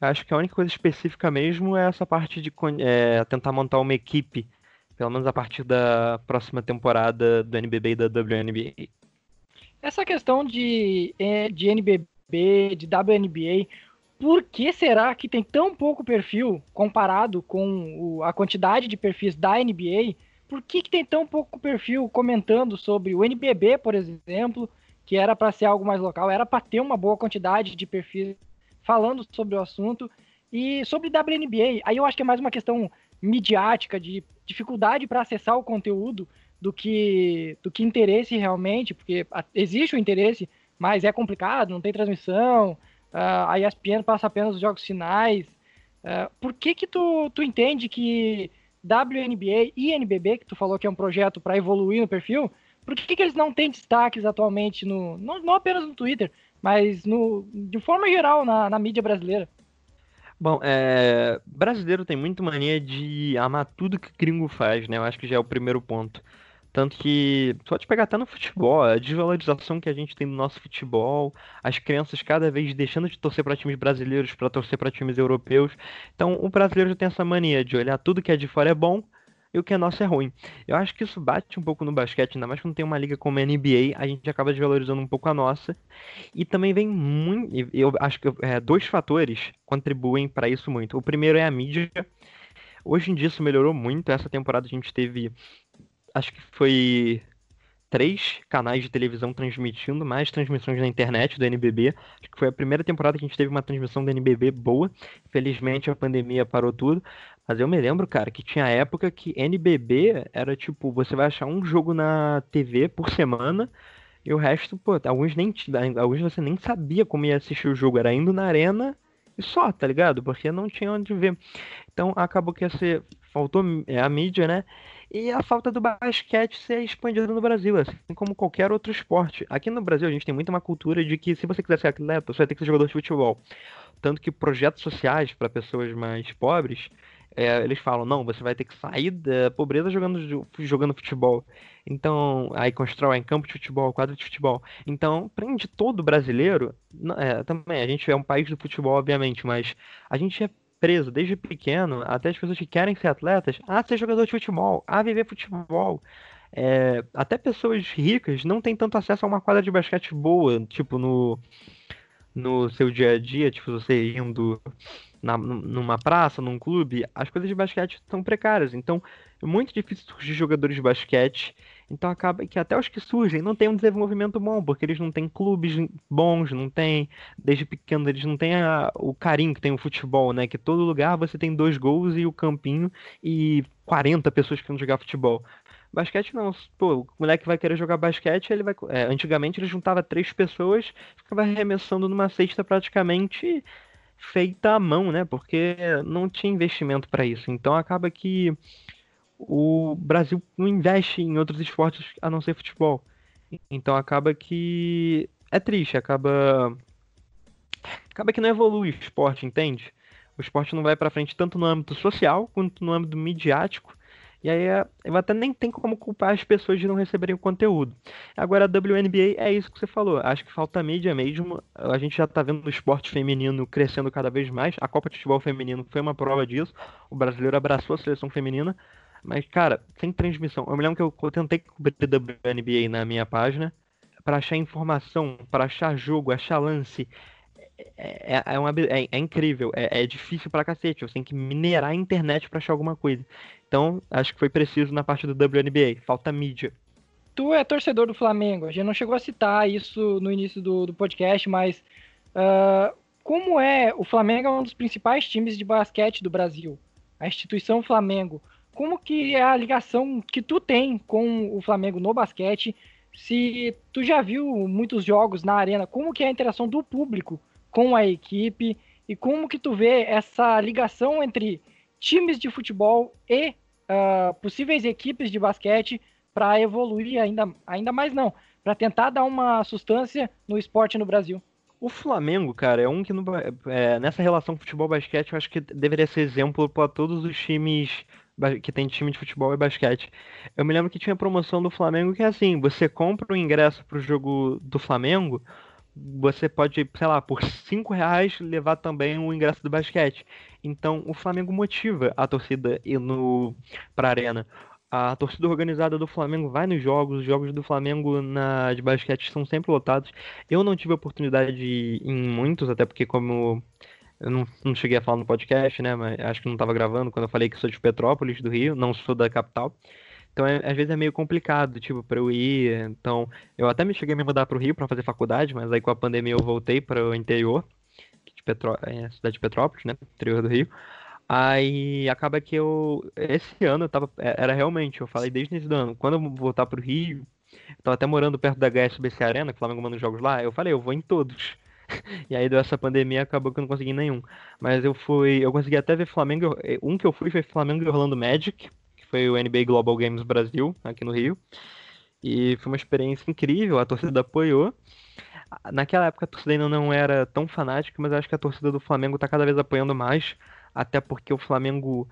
Speaker 3: Acho que a única coisa específica mesmo é essa parte de é, tentar montar uma equipe, pelo menos a partir da próxima temporada do NBB e da WNBA.
Speaker 1: Essa questão de, é, de NBB, de WNBA, por que será que tem tão pouco perfil comparado com o, a quantidade de perfis da NBA? Por que, que tem tão pouco perfil comentando sobre o NBB, por exemplo, que era para ser algo mais local, era para ter uma boa quantidade de perfis falando sobre o assunto. E sobre WNBA, aí eu acho que é mais uma questão midiática, de dificuldade para acessar o conteúdo do que, do que interesse realmente, porque existe o interesse, mas é complicado, não tem transmissão, uh, a ESPN passa apenas os jogos finais. Uh, por que que tu, tu entende que WNBA e NBB, que tu falou que é um projeto para evoluir no perfil, por que, que eles não têm destaques atualmente, no, não, não apenas no Twitter, mas no, de forma geral na, na mídia brasileira?
Speaker 3: Bom, é... brasileiro tem muito mania de amar tudo que gringo faz, né? Eu acho que já é o primeiro ponto. Tanto que, pode pegar até no futebol, a desvalorização que a gente tem no nosso futebol, as crianças cada vez deixando de torcer para times brasileiros para torcer para times europeus. Então, o brasileiro já tem essa mania de olhar tudo que é de fora é bom e o que é nosso é ruim. Eu acho que isso bate um pouco no basquete, ainda mais quando tem uma liga como a NBA, a gente acaba desvalorizando um pouco a nossa. E também vem muito. Eu acho que é, dois fatores contribuem para isso muito. O primeiro é a mídia. Hoje em dia isso melhorou muito. Essa temporada a gente teve acho que foi três canais de televisão transmitindo, mais transmissões na internet do NBB. Acho que foi a primeira temporada que a gente teve uma transmissão do NBB boa. Felizmente a pandemia parou tudo. Mas eu me lembro, cara, que tinha época que NBB era tipo, você vai achar um jogo na TV por semana e o resto, pô, alguns nem alguns você nem sabia como ia assistir o jogo, era indo na arena e só, tá ligado? Porque não tinha onde ver. Então acabou que ser faltou é, a mídia, né? E a falta do basquete ser expandido no Brasil, assim como qualquer outro esporte. Aqui no Brasil a gente tem muito uma cultura de que se você quiser ser atleta, você vai ter que ser jogador de futebol. Tanto que projetos sociais para pessoas mais pobres, é, eles falam, não, você vai ter que sair da pobreza jogando, jogando futebol. Então, aí constrói em campo de futebol, quadro de futebol. Então, prende todo brasileiro, é, também, a gente é um país do futebol, obviamente, mas a gente é preso desde pequeno, até as pessoas que querem ser atletas, a ser jogador de futebol, a viver futebol. É, até pessoas ricas não têm tanto acesso a uma quadra de basquete boa, tipo, no, no seu dia a dia, tipo, você indo na, numa praça, num clube, as coisas de basquete são precárias. Então, é muito difícil surgir jogadores de basquete então acaba que até os que surgem não têm um desenvolvimento bom, porque eles não têm clubes bons, não tem, desde pequeno eles não têm a, o carinho que tem o futebol, né? Que todo lugar você tem dois gols e o campinho e 40 pessoas querendo jogar futebol. Basquete não, pô, o moleque vai querer jogar basquete, ele vai. É, antigamente ele juntava três pessoas, ficava arremessando numa cesta praticamente feita à mão, né? Porque não tinha investimento para isso. Então acaba que o Brasil não investe em outros esportes a não ser futebol. Então acaba que é triste, acaba acaba que não evolui o esporte, entende? O esporte não vai para frente tanto no âmbito social quanto no âmbito midiático. E aí eu até nem tem como culpar as pessoas de não receberem o conteúdo. Agora a WNBA é isso que você falou. Acho que falta mídia mesmo. A gente já tá vendo o esporte feminino crescendo cada vez mais. A Copa de Futebol Feminino foi uma prova disso. O brasileiro abraçou a seleção feminina. Mas, cara, sem transmissão. Eu me lembro que eu, tentei cobrir WNBA na minha página para achar informação, para achar jogo, achar lance. É, é, é, uma, é, é incrível, é, é, difícil pra cacete. Você tem que minerar a internet para achar alguma coisa. Então, acho que foi preciso na parte do WNBA. Falta mídia.
Speaker 1: Tu é torcedor do Flamengo. A gente não chegou a citar isso no início do, do podcast, mas uh, como é. O Flamengo é um dos principais times de basquete do Brasil. A instituição Flamengo como que é a ligação que tu tem com o Flamengo no basquete? Se tu já viu muitos jogos na arena, como que é a interação do público com a equipe e como que tu vê essa ligação entre times de futebol e uh, possíveis equipes de basquete para evoluir ainda, ainda mais não, para tentar dar uma sustância no esporte no Brasil.
Speaker 3: O Flamengo, cara, é um que no, é, nessa relação futebol-basquete eu acho que deveria ser exemplo para todos os times que tem time de futebol e basquete. Eu me lembro que tinha promoção do Flamengo que é assim, você compra o ingresso pro jogo do Flamengo, você pode, sei lá, por 5 reais levar também o ingresso do basquete. Então o Flamengo motiva a torcida ir no, pra arena. A torcida organizada do Flamengo vai nos jogos, os jogos do Flamengo na, de basquete são sempre lotados. Eu não tive oportunidade de em muitos, até porque como eu não, não cheguei a falar no podcast, né? Mas acho que não estava gravando quando eu falei que sou de Petrópolis, do Rio, não sou da capital. Então, é, às vezes é meio complicado, tipo, para eu ir. Então, eu até me cheguei a me mudar para o Rio para fazer faculdade, mas aí com a pandemia eu voltei para o interior, de Petró é, cidade de Petrópolis, né? Interior do Rio. Aí acaba que eu. Esse ano eu tava. É, era realmente, eu falei desde esse ano. Quando eu voltar pro Rio, eu tava até morando perto da HSBC Arena, que o Flamengo manda jogos lá, eu falei, eu vou em todos. e aí deu essa pandemia acabou que eu não consegui nenhum. Mas eu fui, eu consegui até ver Flamengo, um que eu fui foi Flamengo e Orlando Magic, que foi o NBA Global Games Brasil, aqui no Rio. E foi uma experiência incrível, a torcida apoiou. Naquela época a torcida ainda não era tão fanática, mas acho que a torcida do Flamengo está cada vez apoiando mais, até porque o Flamengo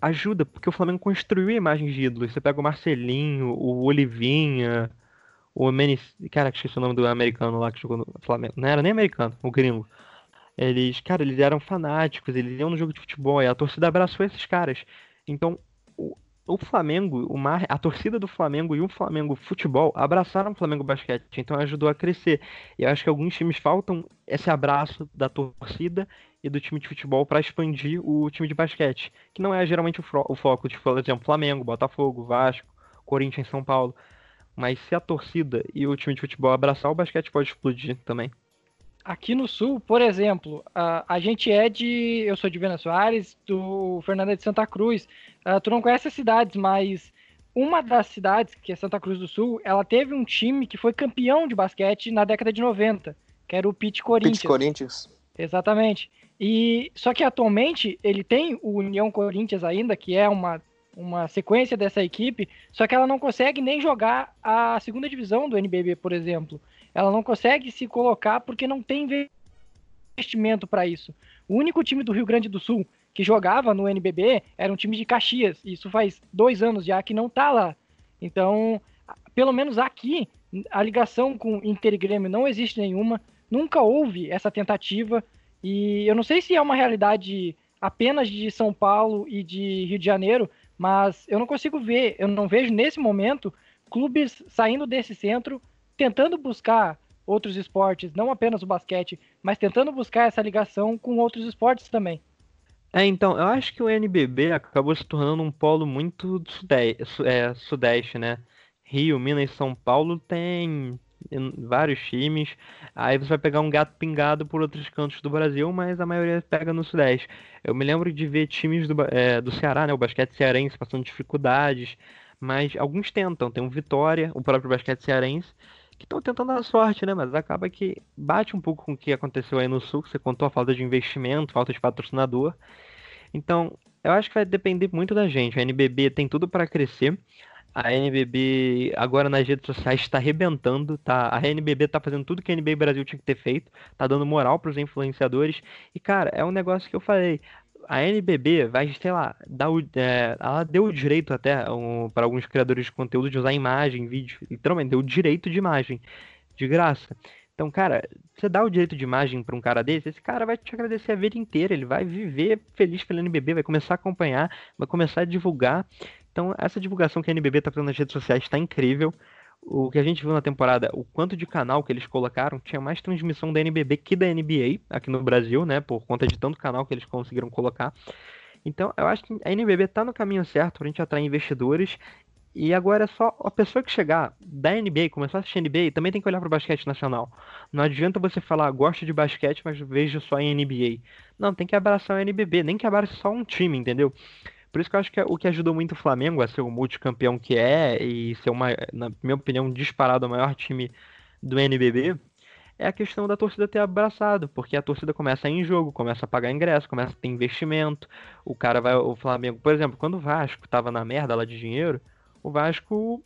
Speaker 3: ajuda, porque o Flamengo construiu imagens de ídolos. Você pega o Marcelinho, o Olivinha, o Menis... Cara, que esqueci o nome do americano lá que jogou no Flamengo. Não era nem americano, o gringo. Eles, cara, eles eram fanáticos, eles iam no jogo de futebol e a torcida abraçou esses caras. Então, o, o Flamengo, o Mar, a torcida do Flamengo e o Flamengo Futebol abraçaram o Flamengo Basquete, então ajudou a crescer. E eu acho que alguns times faltam esse abraço da torcida e do time de futebol para expandir o time de basquete, que não é geralmente o, o foco, tipo, por exemplo, Flamengo, Botafogo, Vasco, Corinthians, São Paulo. Mas se a torcida e o time de futebol abraçar, o basquete pode explodir também.
Speaker 1: Aqui no sul, por exemplo, a, a gente é de. Eu sou de Vena Soares, do Fernando é de Santa Cruz. Uh, tu não conhece as cidades, mas uma das cidades, que é Santa Cruz do Sul, ela teve um time que foi campeão de basquete na década de 90, que era o Pit Corinthians. Pit
Speaker 2: Corinthians.
Speaker 1: Exatamente. E só que atualmente ele tem o União Corinthians ainda, que é uma, uma sequência dessa equipe, só que ela não consegue nem jogar a segunda divisão do NBB, por exemplo ela não consegue se colocar porque não tem investimento para isso. O único time do Rio Grande do Sul que jogava no NBB era um time de Caxias. Isso faz dois anos já que não está lá. Então, pelo menos aqui, a ligação com Inter e Grêmio não existe nenhuma. Nunca houve essa tentativa. E eu não sei se é uma realidade apenas de São Paulo e de Rio de Janeiro, mas eu não consigo ver, eu não vejo nesse momento clubes saindo desse centro tentando buscar outros esportes, não apenas o basquete, mas tentando buscar essa ligação com outros esportes também.
Speaker 3: É, então, eu acho que o NBB acabou se tornando um polo muito sudeste, é, sudeste, né? Rio, Minas e São Paulo tem vários times. Aí você vai pegar um gato pingado por outros cantos do Brasil, mas a maioria pega no Sudeste. Eu me lembro de ver times do, é, do Ceará, né? O basquete cearense passando dificuldades, mas alguns tentam. Tem o Vitória, o próprio basquete cearense, que estão tentando a sorte, né? Mas acaba que bate um pouco com o que aconteceu aí no Sul, que você contou a falta de investimento, falta de patrocinador. Então, eu acho que vai depender muito da gente. A NBB tem tudo para crescer. A NBB agora nas redes sociais está arrebentando, tá? A NBB tá fazendo tudo que a NBA Brasil tinha que ter feito, tá dando moral para os influenciadores. E cara, é um negócio que eu falei, a NBB vai, sei lá, dar o, é, ela deu o direito até um, para alguns criadores de conteúdo de usar imagem, vídeo, literalmente deu o direito de imagem, de graça. Então, cara, você dá o direito de imagem para um cara desse, esse cara vai te agradecer a vida inteira, ele vai viver feliz pela NBB, vai começar a acompanhar, vai começar a divulgar. Então, essa divulgação que a NBB está fazendo nas redes sociais está incrível o que a gente viu na temporada, o quanto de canal que eles colocaram, tinha mais transmissão da NBB que da NBA aqui no Brasil, né? Por conta de tanto canal que eles conseguiram colocar. Então, eu acho que a NBB tá no caminho certo pra gente atrair investidores. E agora é só a pessoa que chegar da NBA, começar a assistir NBA, também tem que olhar para o basquete nacional. Não adianta você falar, gosto de basquete, mas vejo só em NBA. Não, tem que abraçar o NBB, nem que abrace só um time, entendeu? Por isso que eu acho que é o que ajudou muito o Flamengo a ser o multicampeão que é e ser, uma, na minha opinião, disparado o maior time do NBB é a questão da torcida ter abraçado, porque a torcida começa a ir em jogo, começa a pagar ingresso, começa a ter investimento. O cara vai, o Flamengo, por exemplo, quando o Vasco tava na merda lá de dinheiro, o Vasco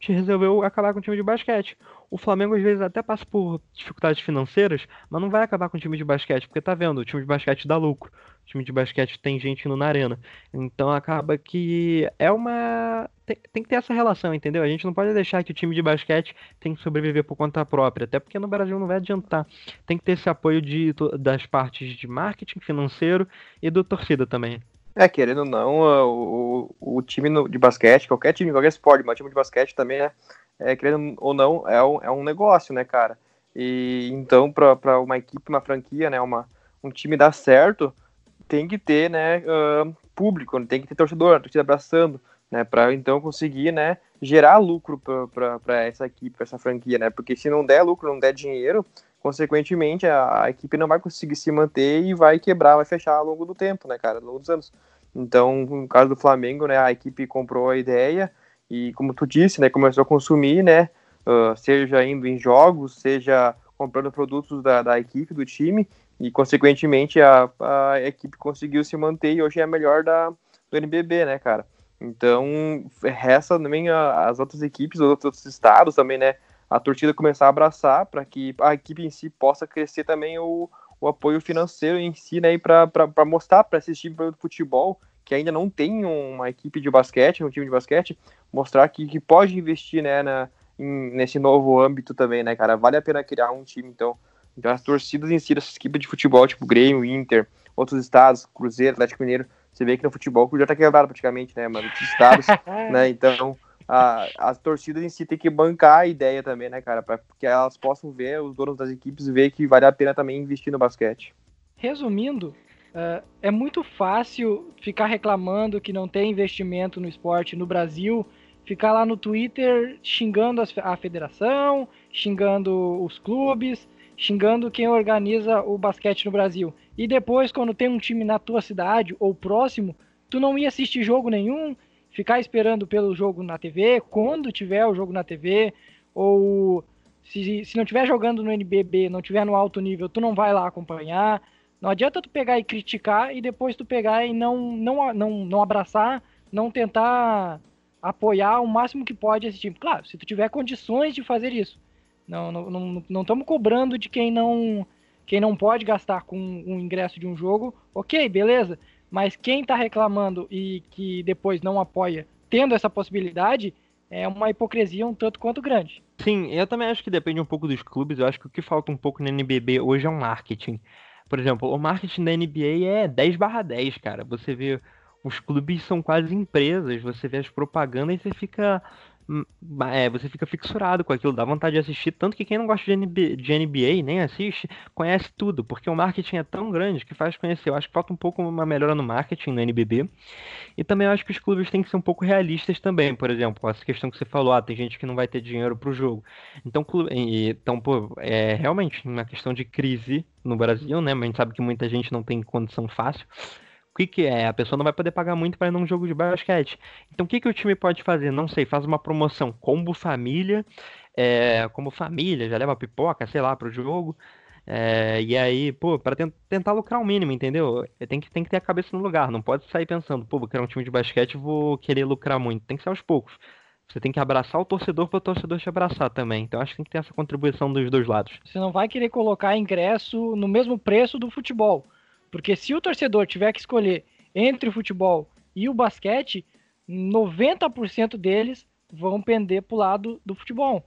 Speaker 3: te resolveu acabar com o time de basquete. O Flamengo às vezes até passa por dificuldades financeiras, mas não vai acabar com o time de basquete, porque tá vendo, o time de basquete dá lucro. O time de basquete tem gente indo na arena. Então acaba que é uma. Tem, tem, que ter essa relação, entendeu? A gente não pode deixar que o time de basquete tem que sobreviver por conta própria, até porque no Brasil não vai adiantar. Tem que ter esse apoio de, das partes de marketing financeiro e do torcida também.
Speaker 2: É, querendo ou não, o, o, time de basquete, qualquer time, qualquer esporte, mas o time de basquete também é, é, querendo ou não, é um, é um negócio, né, cara? E então, para uma equipe, uma franquia, né, uma, um time dar certo, tem que ter, né, uh, público, tem que ter torcedor, torcida abraçando, né, para então conseguir, né, gerar lucro para essa equipe, para essa franquia, né? Porque se não der lucro, não der dinheiro, consequentemente a, a, equipe não vai conseguir se manter e vai quebrar, vai fechar ao longo do tempo, né, cara, ao longo dos anos. Então, no caso do Flamengo, né, a equipe comprou a ideia e, como tu disse, né, começou a consumir, né, uh, seja indo em jogos, seja comprando produtos da, da equipe, do time, e consequentemente a, a equipe conseguiu se manter e hoje é a melhor da, do NBB, né, cara? Então, resta também a, as outras equipes, os outros estados também, né, a torcida começar a abraçar para que a equipe em si possa crescer também o, o apoio financeiro em si, né, para mostrar para esses times do futebol que ainda não tem uma equipe de basquete, um time de basquete, mostrar que, que pode investir, né, na, em, nesse novo âmbito também, né, cara? Vale a pena criar um time, então. Então as torcidas em si dessas equipes de futebol, tipo Grêmio, Inter, outros estados, Cruzeiro, Atlético Mineiro, você vê que no futebol já tá quebrado praticamente, né, mano? Os estados, né? Então a, as torcidas em si tem que bancar a ideia também, né, cara? Para que elas possam ver, os donos das equipes, ver que vale a pena também investir no basquete.
Speaker 1: Resumindo, é muito fácil ficar reclamando que não tem investimento no esporte no Brasil ficar lá no Twitter xingando a federação, xingando os clubes, xingando quem organiza o basquete no Brasil. E depois, quando tem um time na tua cidade ou próximo, tu não ia assistir jogo nenhum, ficar esperando pelo jogo na TV, quando tiver o jogo na TV, ou se, se não tiver jogando no NBB, não tiver no alto nível, tu não vai lá acompanhar. Não adianta tu pegar e criticar e depois tu pegar e não, não, não, não abraçar, não tentar apoiar o máximo que pode esse time. Claro, se tu tiver condições de fazer isso. Não estamos não, não, não cobrando de quem não quem não pode gastar com um ingresso de um jogo, ok, beleza. Mas quem está reclamando e que depois não apoia, tendo essa possibilidade, é uma hipocrisia um tanto quanto grande.
Speaker 3: Sim, eu também acho que depende um pouco dos clubes. Eu acho que o que falta um pouco no NBB hoje é um marketing. Por exemplo, o marketing da NBA é 10 barra 10, cara. Você vê os clubes são quase empresas, você vê as propagandas e você fica. É, você fica fixurado com aquilo, dá vontade de assistir, tanto que quem não gosta de NBA, de NBA, nem assiste, conhece tudo, porque o marketing é tão grande que faz conhecer. Eu acho que falta um pouco uma melhora no marketing no NBB. E também eu acho que os clubes têm que ser um pouco realistas também, por exemplo, essa questão que você falou, ah, tem gente que não vai ter dinheiro pro jogo. Então, clube, então pô, é realmente uma questão de crise no Brasil, né? Mas a gente sabe que muita gente não tem condição fácil o que, que é? A pessoa não vai poder pagar muito para ir num jogo de basquete. Então o que, que o time pode fazer? Não sei, faz uma promoção combo família, é, como família, já leva pipoca, sei lá, pro jogo. É, e aí, pô, para tentar lucrar o mínimo, entendeu? Tem que, tem que ter a cabeça no lugar, não pode sair pensando, pô, vou criar um time de basquete vou querer lucrar muito. Tem que ser aos poucos. Você tem que abraçar o torcedor para o torcedor te abraçar também. Então acho que tem que ter essa contribuição dos dois lados.
Speaker 1: Você não vai querer colocar ingresso no mesmo preço do futebol. Porque se o torcedor tiver que escolher entre o futebol e o basquete, 90% deles vão pender para o lado do futebol.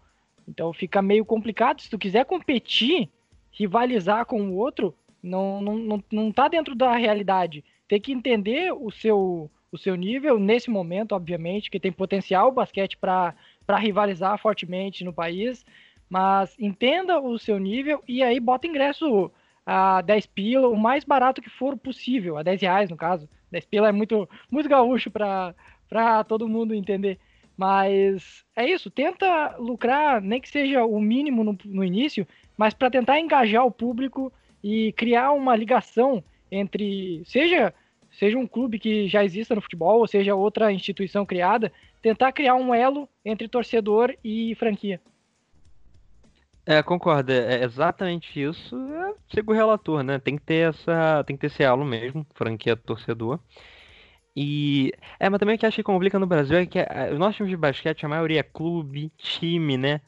Speaker 1: Então fica meio complicado. Se tu quiser competir, rivalizar com o outro, não, não, não, não tá dentro da realidade. Tem que entender o seu, o seu nível nesse momento, obviamente, que tem potencial o basquete para rivalizar fortemente no país, mas entenda o seu nível e aí bota ingresso a 10 pila, o mais barato que for possível, a 10 reais no caso. 10 pila é muito, muito gaúcho para todo mundo entender. Mas é isso, tenta lucrar, nem que seja o mínimo no, no início, mas para tentar engajar o público e criar uma ligação entre, seja, seja um clube que já exista no futebol, ou seja outra instituição criada, tentar criar um elo entre torcedor e franquia.
Speaker 3: É, concordo, é exatamente isso. É, sigo o relator, né? Tem que ter essa, tem que ter esse elo mesmo, franquia torcedor. E é, mas também o que acho que complica no Brasil é que é, os nossos times de basquete, a maioria é clube, time, né?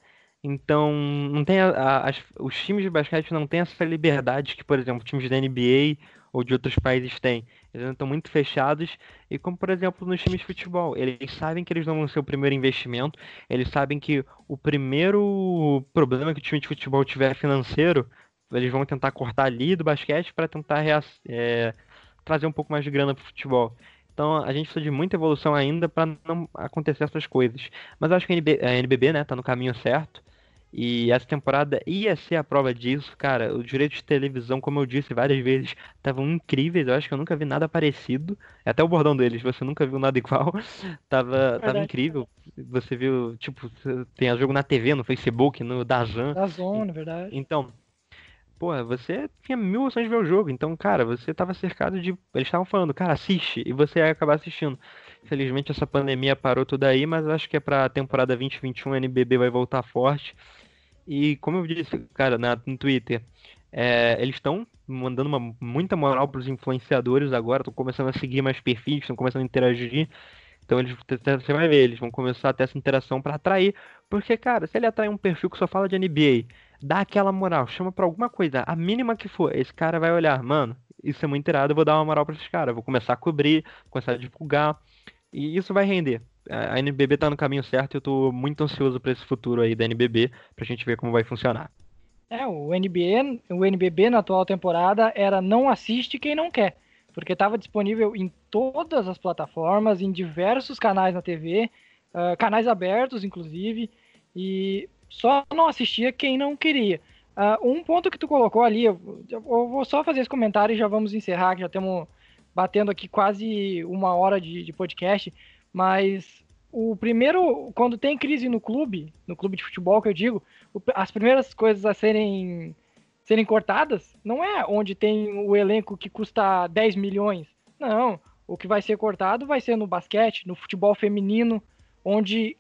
Speaker 3: Então, não tem a, a, as, os times de basquete não têm essa liberdade que, por exemplo, times da NBA ou de outros países têm. Eles estão muito fechados. E como, por exemplo, nos times de futebol, eles sabem que eles não vão ser o primeiro investimento, eles sabem que o primeiro problema que o time de futebol tiver financeiro, eles vão tentar cortar ali do basquete para tentar é, trazer um pouco mais de grana para o futebol. Então a gente precisa de muita evolução ainda para não acontecer essas coisas. Mas eu acho que a NBB né, tá no caminho certo. E essa temporada ia ser a prova disso, cara. Os direitos de televisão, como eu disse várias vezes, estavam incríveis. Eu acho que eu nunca vi nada parecido. Até o bordão deles, você nunca viu nada igual. tava, tava incrível. Você viu, tipo, tem jogo na TV, no Facebook, no Dazan.
Speaker 1: Dazon, na verdade.
Speaker 3: Então, pô, você tinha mil opções de ver o jogo. Então, cara, você tava cercado de. Eles estavam falando, cara, assiste. E você ia acabar assistindo. Infelizmente, essa pandemia parou tudo aí, mas acho que é pra temporada 2021 a NBB vai voltar forte. E como eu disse, cara, na, no Twitter, é, eles estão mandando uma, muita moral para os influenciadores agora, estão começando a seguir mais perfis, estão começando a interagir. Então eles, você vai ver, eles vão começar a ter essa interação para atrair. Porque, cara, se ele atrai um perfil que só fala de NBA, dá aquela moral, chama pra alguma coisa, a mínima que for, esse cara vai olhar, mano, isso é muito irado, eu vou dar uma moral pra esses caras, vou começar a cobrir, começar a divulgar, e isso vai render. A NBB tá no caminho certo e eu tô muito ansioso para esse futuro aí da NBB, pra gente ver como vai funcionar.
Speaker 1: É, o NBB, o NBB na atual temporada era não assiste quem não quer, porque estava disponível em todas as plataformas, em diversos canais na TV, uh, canais abertos inclusive, e só não assistia quem não queria. Uh, um ponto que tu colocou ali, eu, eu, vou só fazer esse comentário e já vamos encerrar, que já estamos batendo aqui quase uma hora de, de podcast, mas o primeiro, quando tem crise no clube, no clube de futebol que eu digo, as primeiras coisas a serem, serem cortadas não é onde tem o elenco que custa 10 milhões. Não. O que vai ser cortado vai ser no basquete, no futebol feminino, onde,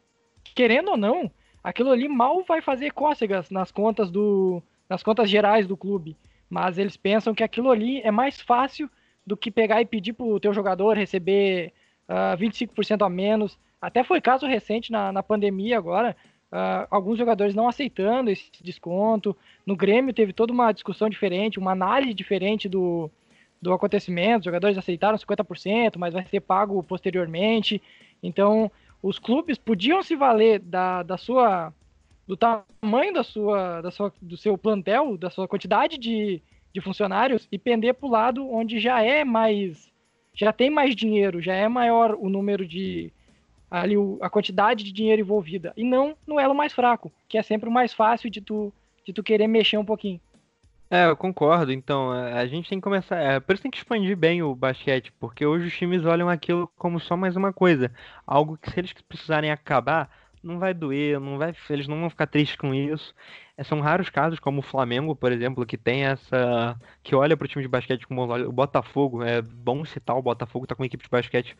Speaker 1: querendo ou não, aquilo ali mal vai fazer cócegas nas contas do nas contas gerais do clube, mas eles pensam que aquilo ali é mais fácil do que pegar e pedir pro teu jogador receber uh, ah, 25% a menos. Até foi caso recente na, na pandemia agora, uh, alguns jogadores não aceitando esse desconto. No Grêmio teve toda uma discussão diferente, uma análise diferente do, do acontecimento. Os jogadores aceitaram 50%, mas vai ser pago posteriormente. Então, os clubes podiam se valer da, da sua do tamanho da sua, da sua do seu plantel, da sua quantidade de, de funcionários e pender para o lado onde já é mais já tem mais dinheiro, já é maior o número de ali o, a quantidade de dinheiro envolvida e não no elo mais fraco, que é sempre o mais fácil de tu de tu querer mexer um pouquinho.
Speaker 3: É, eu concordo. Então, é, a gente tem que começar. É, por isso tem que expandir bem o basquete, porque hoje os times olham aquilo como só mais uma coisa. Algo que, se eles precisarem acabar, não vai doer, não vai, eles não vão ficar tristes com isso. É, são raros casos, como o Flamengo, por exemplo, que tem essa. que olha para o time de basquete como o Botafogo. É bom citar o Botafogo, tá com uma equipe de basquete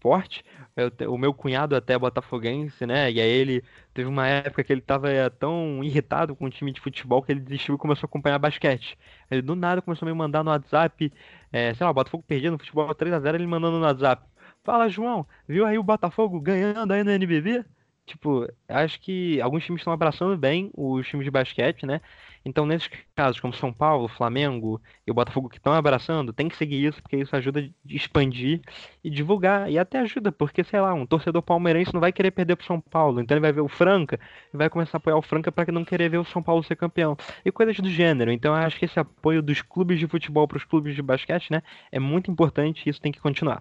Speaker 3: forte. Eu, o meu cunhado até é botafoguense, né? E aí ele teve uma época que ele tava é, tão irritado com o time de futebol que ele desistiu e começou a acompanhar basquete. Ele do nada começou a me mandar no WhatsApp, é, sei lá, o Botafogo perdia no futebol 3 a 0 ele mandando no WhatsApp. Fala, João, viu aí o Botafogo ganhando aí no NBB? Tipo, acho que alguns times estão abraçando bem os times de basquete, né? Então, nesses casos, como São Paulo, Flamengo e o Botafogo que estão abraçando, tem que seguir isso, porque isso ajuda a expandir e divulgar. E até ajuda, porque, sei lá, um torcedor palmeirense não vai querer perder pro São Paulo. Então ele vai ver o Franca e vai começar a apoiar o Franca para não querer ver o São Paulo ser campeão. E coisas do gênero. Então eu acho que esse apoio dos clubes de futebol para os clubes de basquete, né, é muito importante e isso tem que continuar.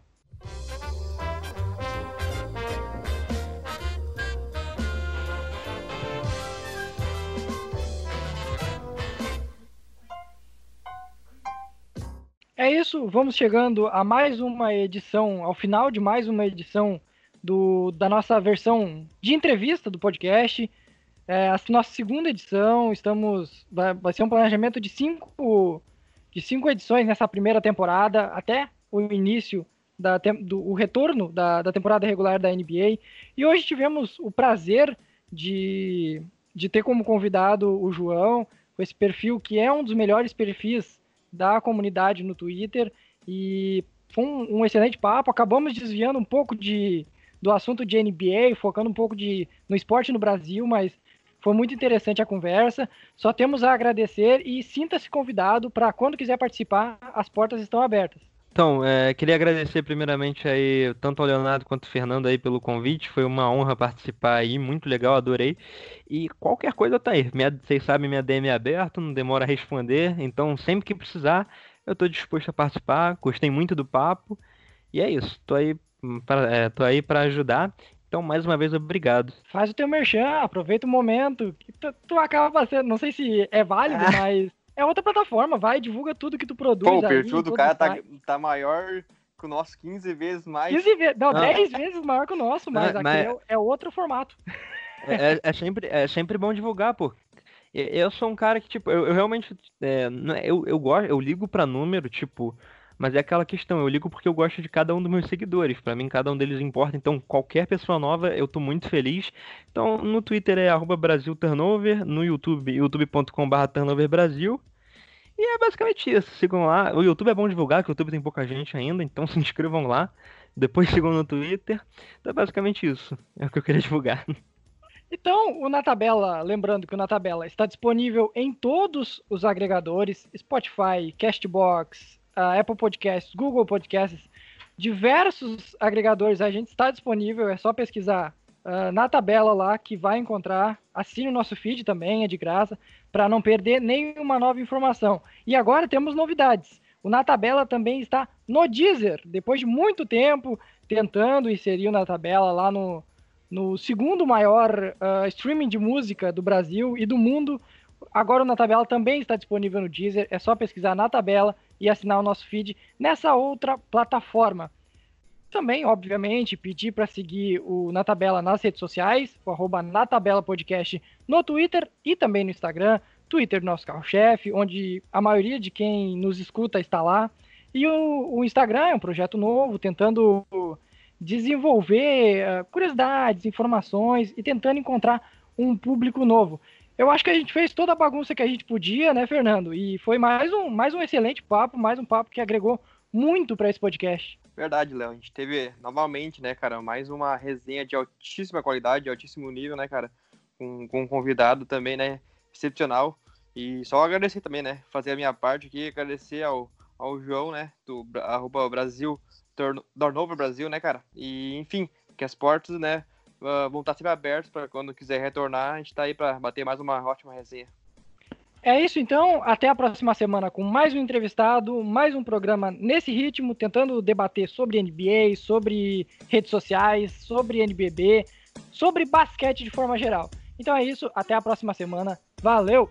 Speaker 1: É isso, vamos chegando a mais uma edição, ao final de mais uma edição do, da nossa versão de entrevista do podcast. É a nossa segunda edição, estamos. Vai, ser um planejamento de cinco, de cinco edições nessa primeira temporada, até o início da, do o retorno da, da temporada regular da NBA. E hoje tivemos o prazer de, de ter como convidado o João, com esse perfil que é um dos melhores perfis da comunidade no Twitter e foi um, um, excelente papo. Acabamos desviando um pouco de, do assunto de NBA, focando um pouco de, no esporte no Brasil, mas foi muito interessante a conversa. Só temos a agradecer e sinta-se convidado para quando quiser participar, as portas estão abertas.
Speaker 3: Então, é, queria agradecer primeiramente aí tanto ao Leonardo quanto ao Fernando aí pelo convite. Foi uma honra participar aí, muito legal, adorei. E qualquer coisa tá aí. Minha, vocês sabem, minha DM é aberta, não demora a responder. Então, sempre que precisar, eu tô disposto a participar. Gostei muito do papo. E é isso. Tô aí para é, tô aí para ajudar. Então, mais uma vez, obrigado.
Speaker 1: Faz o teu merchan, aproveita o momento. Tu, tu acaba passando, não sei se é válido, mas é outra plataforma, vai, divulga tudo que tu produz.
Speaker 2: Pô, o perfil do cara tá, tá maior que o nosso 15 vezes mais.
Speaker 1: 15 vezes, não, ah. 10 vezes maior que o nosso, mas, ah, mas... É, é, outro formato.
Speaker 3: É, é, é, sempre, é sempre bom divulgar, pô. Eu sou um cara que, tipo, eu, eu realmente. É, eu, eu gosto, eu ligo pra número, tipo, Mas é aquela questão, eu ligo porque eu gosto de cada um dos meus seguidores. Para mim, cada um deles importa. Então, qualquer pessoa nova, eu tô muito feliz. Então, no Twitter é @brasilturnover, no YouTube, youtube.com/turnoverbrasil. E é basicamente isso. Sigam lá. O YouTube é bom divulgar, que o YouTube tem pouca gente ainda, então se inscrevam lá. Depois sigam no Twitter. Então é basicamente isso. É o que eu queria divulgar.
Speaker 1: Então, o Na Tabela, lembrando que o Na Tabela está disponível em todos os agregadores, Spotify, Castbox, Apple Podcasts, Google Podcasts, diversos agregadores a gente está disponível, é só pesquisar uh, na tabela lá que vai encontrar. Assine o nosso feed também, é de graça, para não perder nenhuma nova informação. E agora temos novidades. O Na Tabela também está no Deezer, depois de muito tempo tentando inserir o Na Tabela lá no, no segundo maior uh, streaming de música do Brasil e do mundo. Agora o Na Tabela também está disponível no Deezer, é só pesquisar na tabela e assinar o nosso feed nessa outra plataforma. Também, obviamente, pedir para seguir o Na Tabela nas redes sociais, o arroba Na Tabela Podcast no Twitter e também no Instagram. Twitter nosso carro-chefe, onde a maioria de quem nos escuta está lá. E o, o Instagram é um projeto novo, tentando desenvolver uh, curiosidades, informações e tentando encontrar um público novo. Eu acho que a gente fez toda a bagunça que a gente podia, né, Fernando? E foi mais um, mais um excelente papo, mais um papo que agregou muito para esse podcast.
Speaker 2: Verdade, Léo. A gente teve novamente, né, cara, mais uma resenha de altíssima qualidade, de altíssimo nível, né, cara, com, com um convidado também, né, excepcional. E só agradecer também, né, fazer a minha parte aqui, agradecer ao, ao João, né, do arroba Brasil, Turnover Brasil, né, cara. E, enfim, que as portas, né, vão estar sempre abertas para quando quiser retornar, a gente está aí para bater mais uma ótima resenha.
Speaker 1: É isso então, até a próxima semana com mais um entrevistado, mais um programa nesse ritmo, tentando debater sobre NBA, sobre redes sociais, sobre NBB, sobre basquete de forma geral. Então é isso, até a próxima semana. Valeu!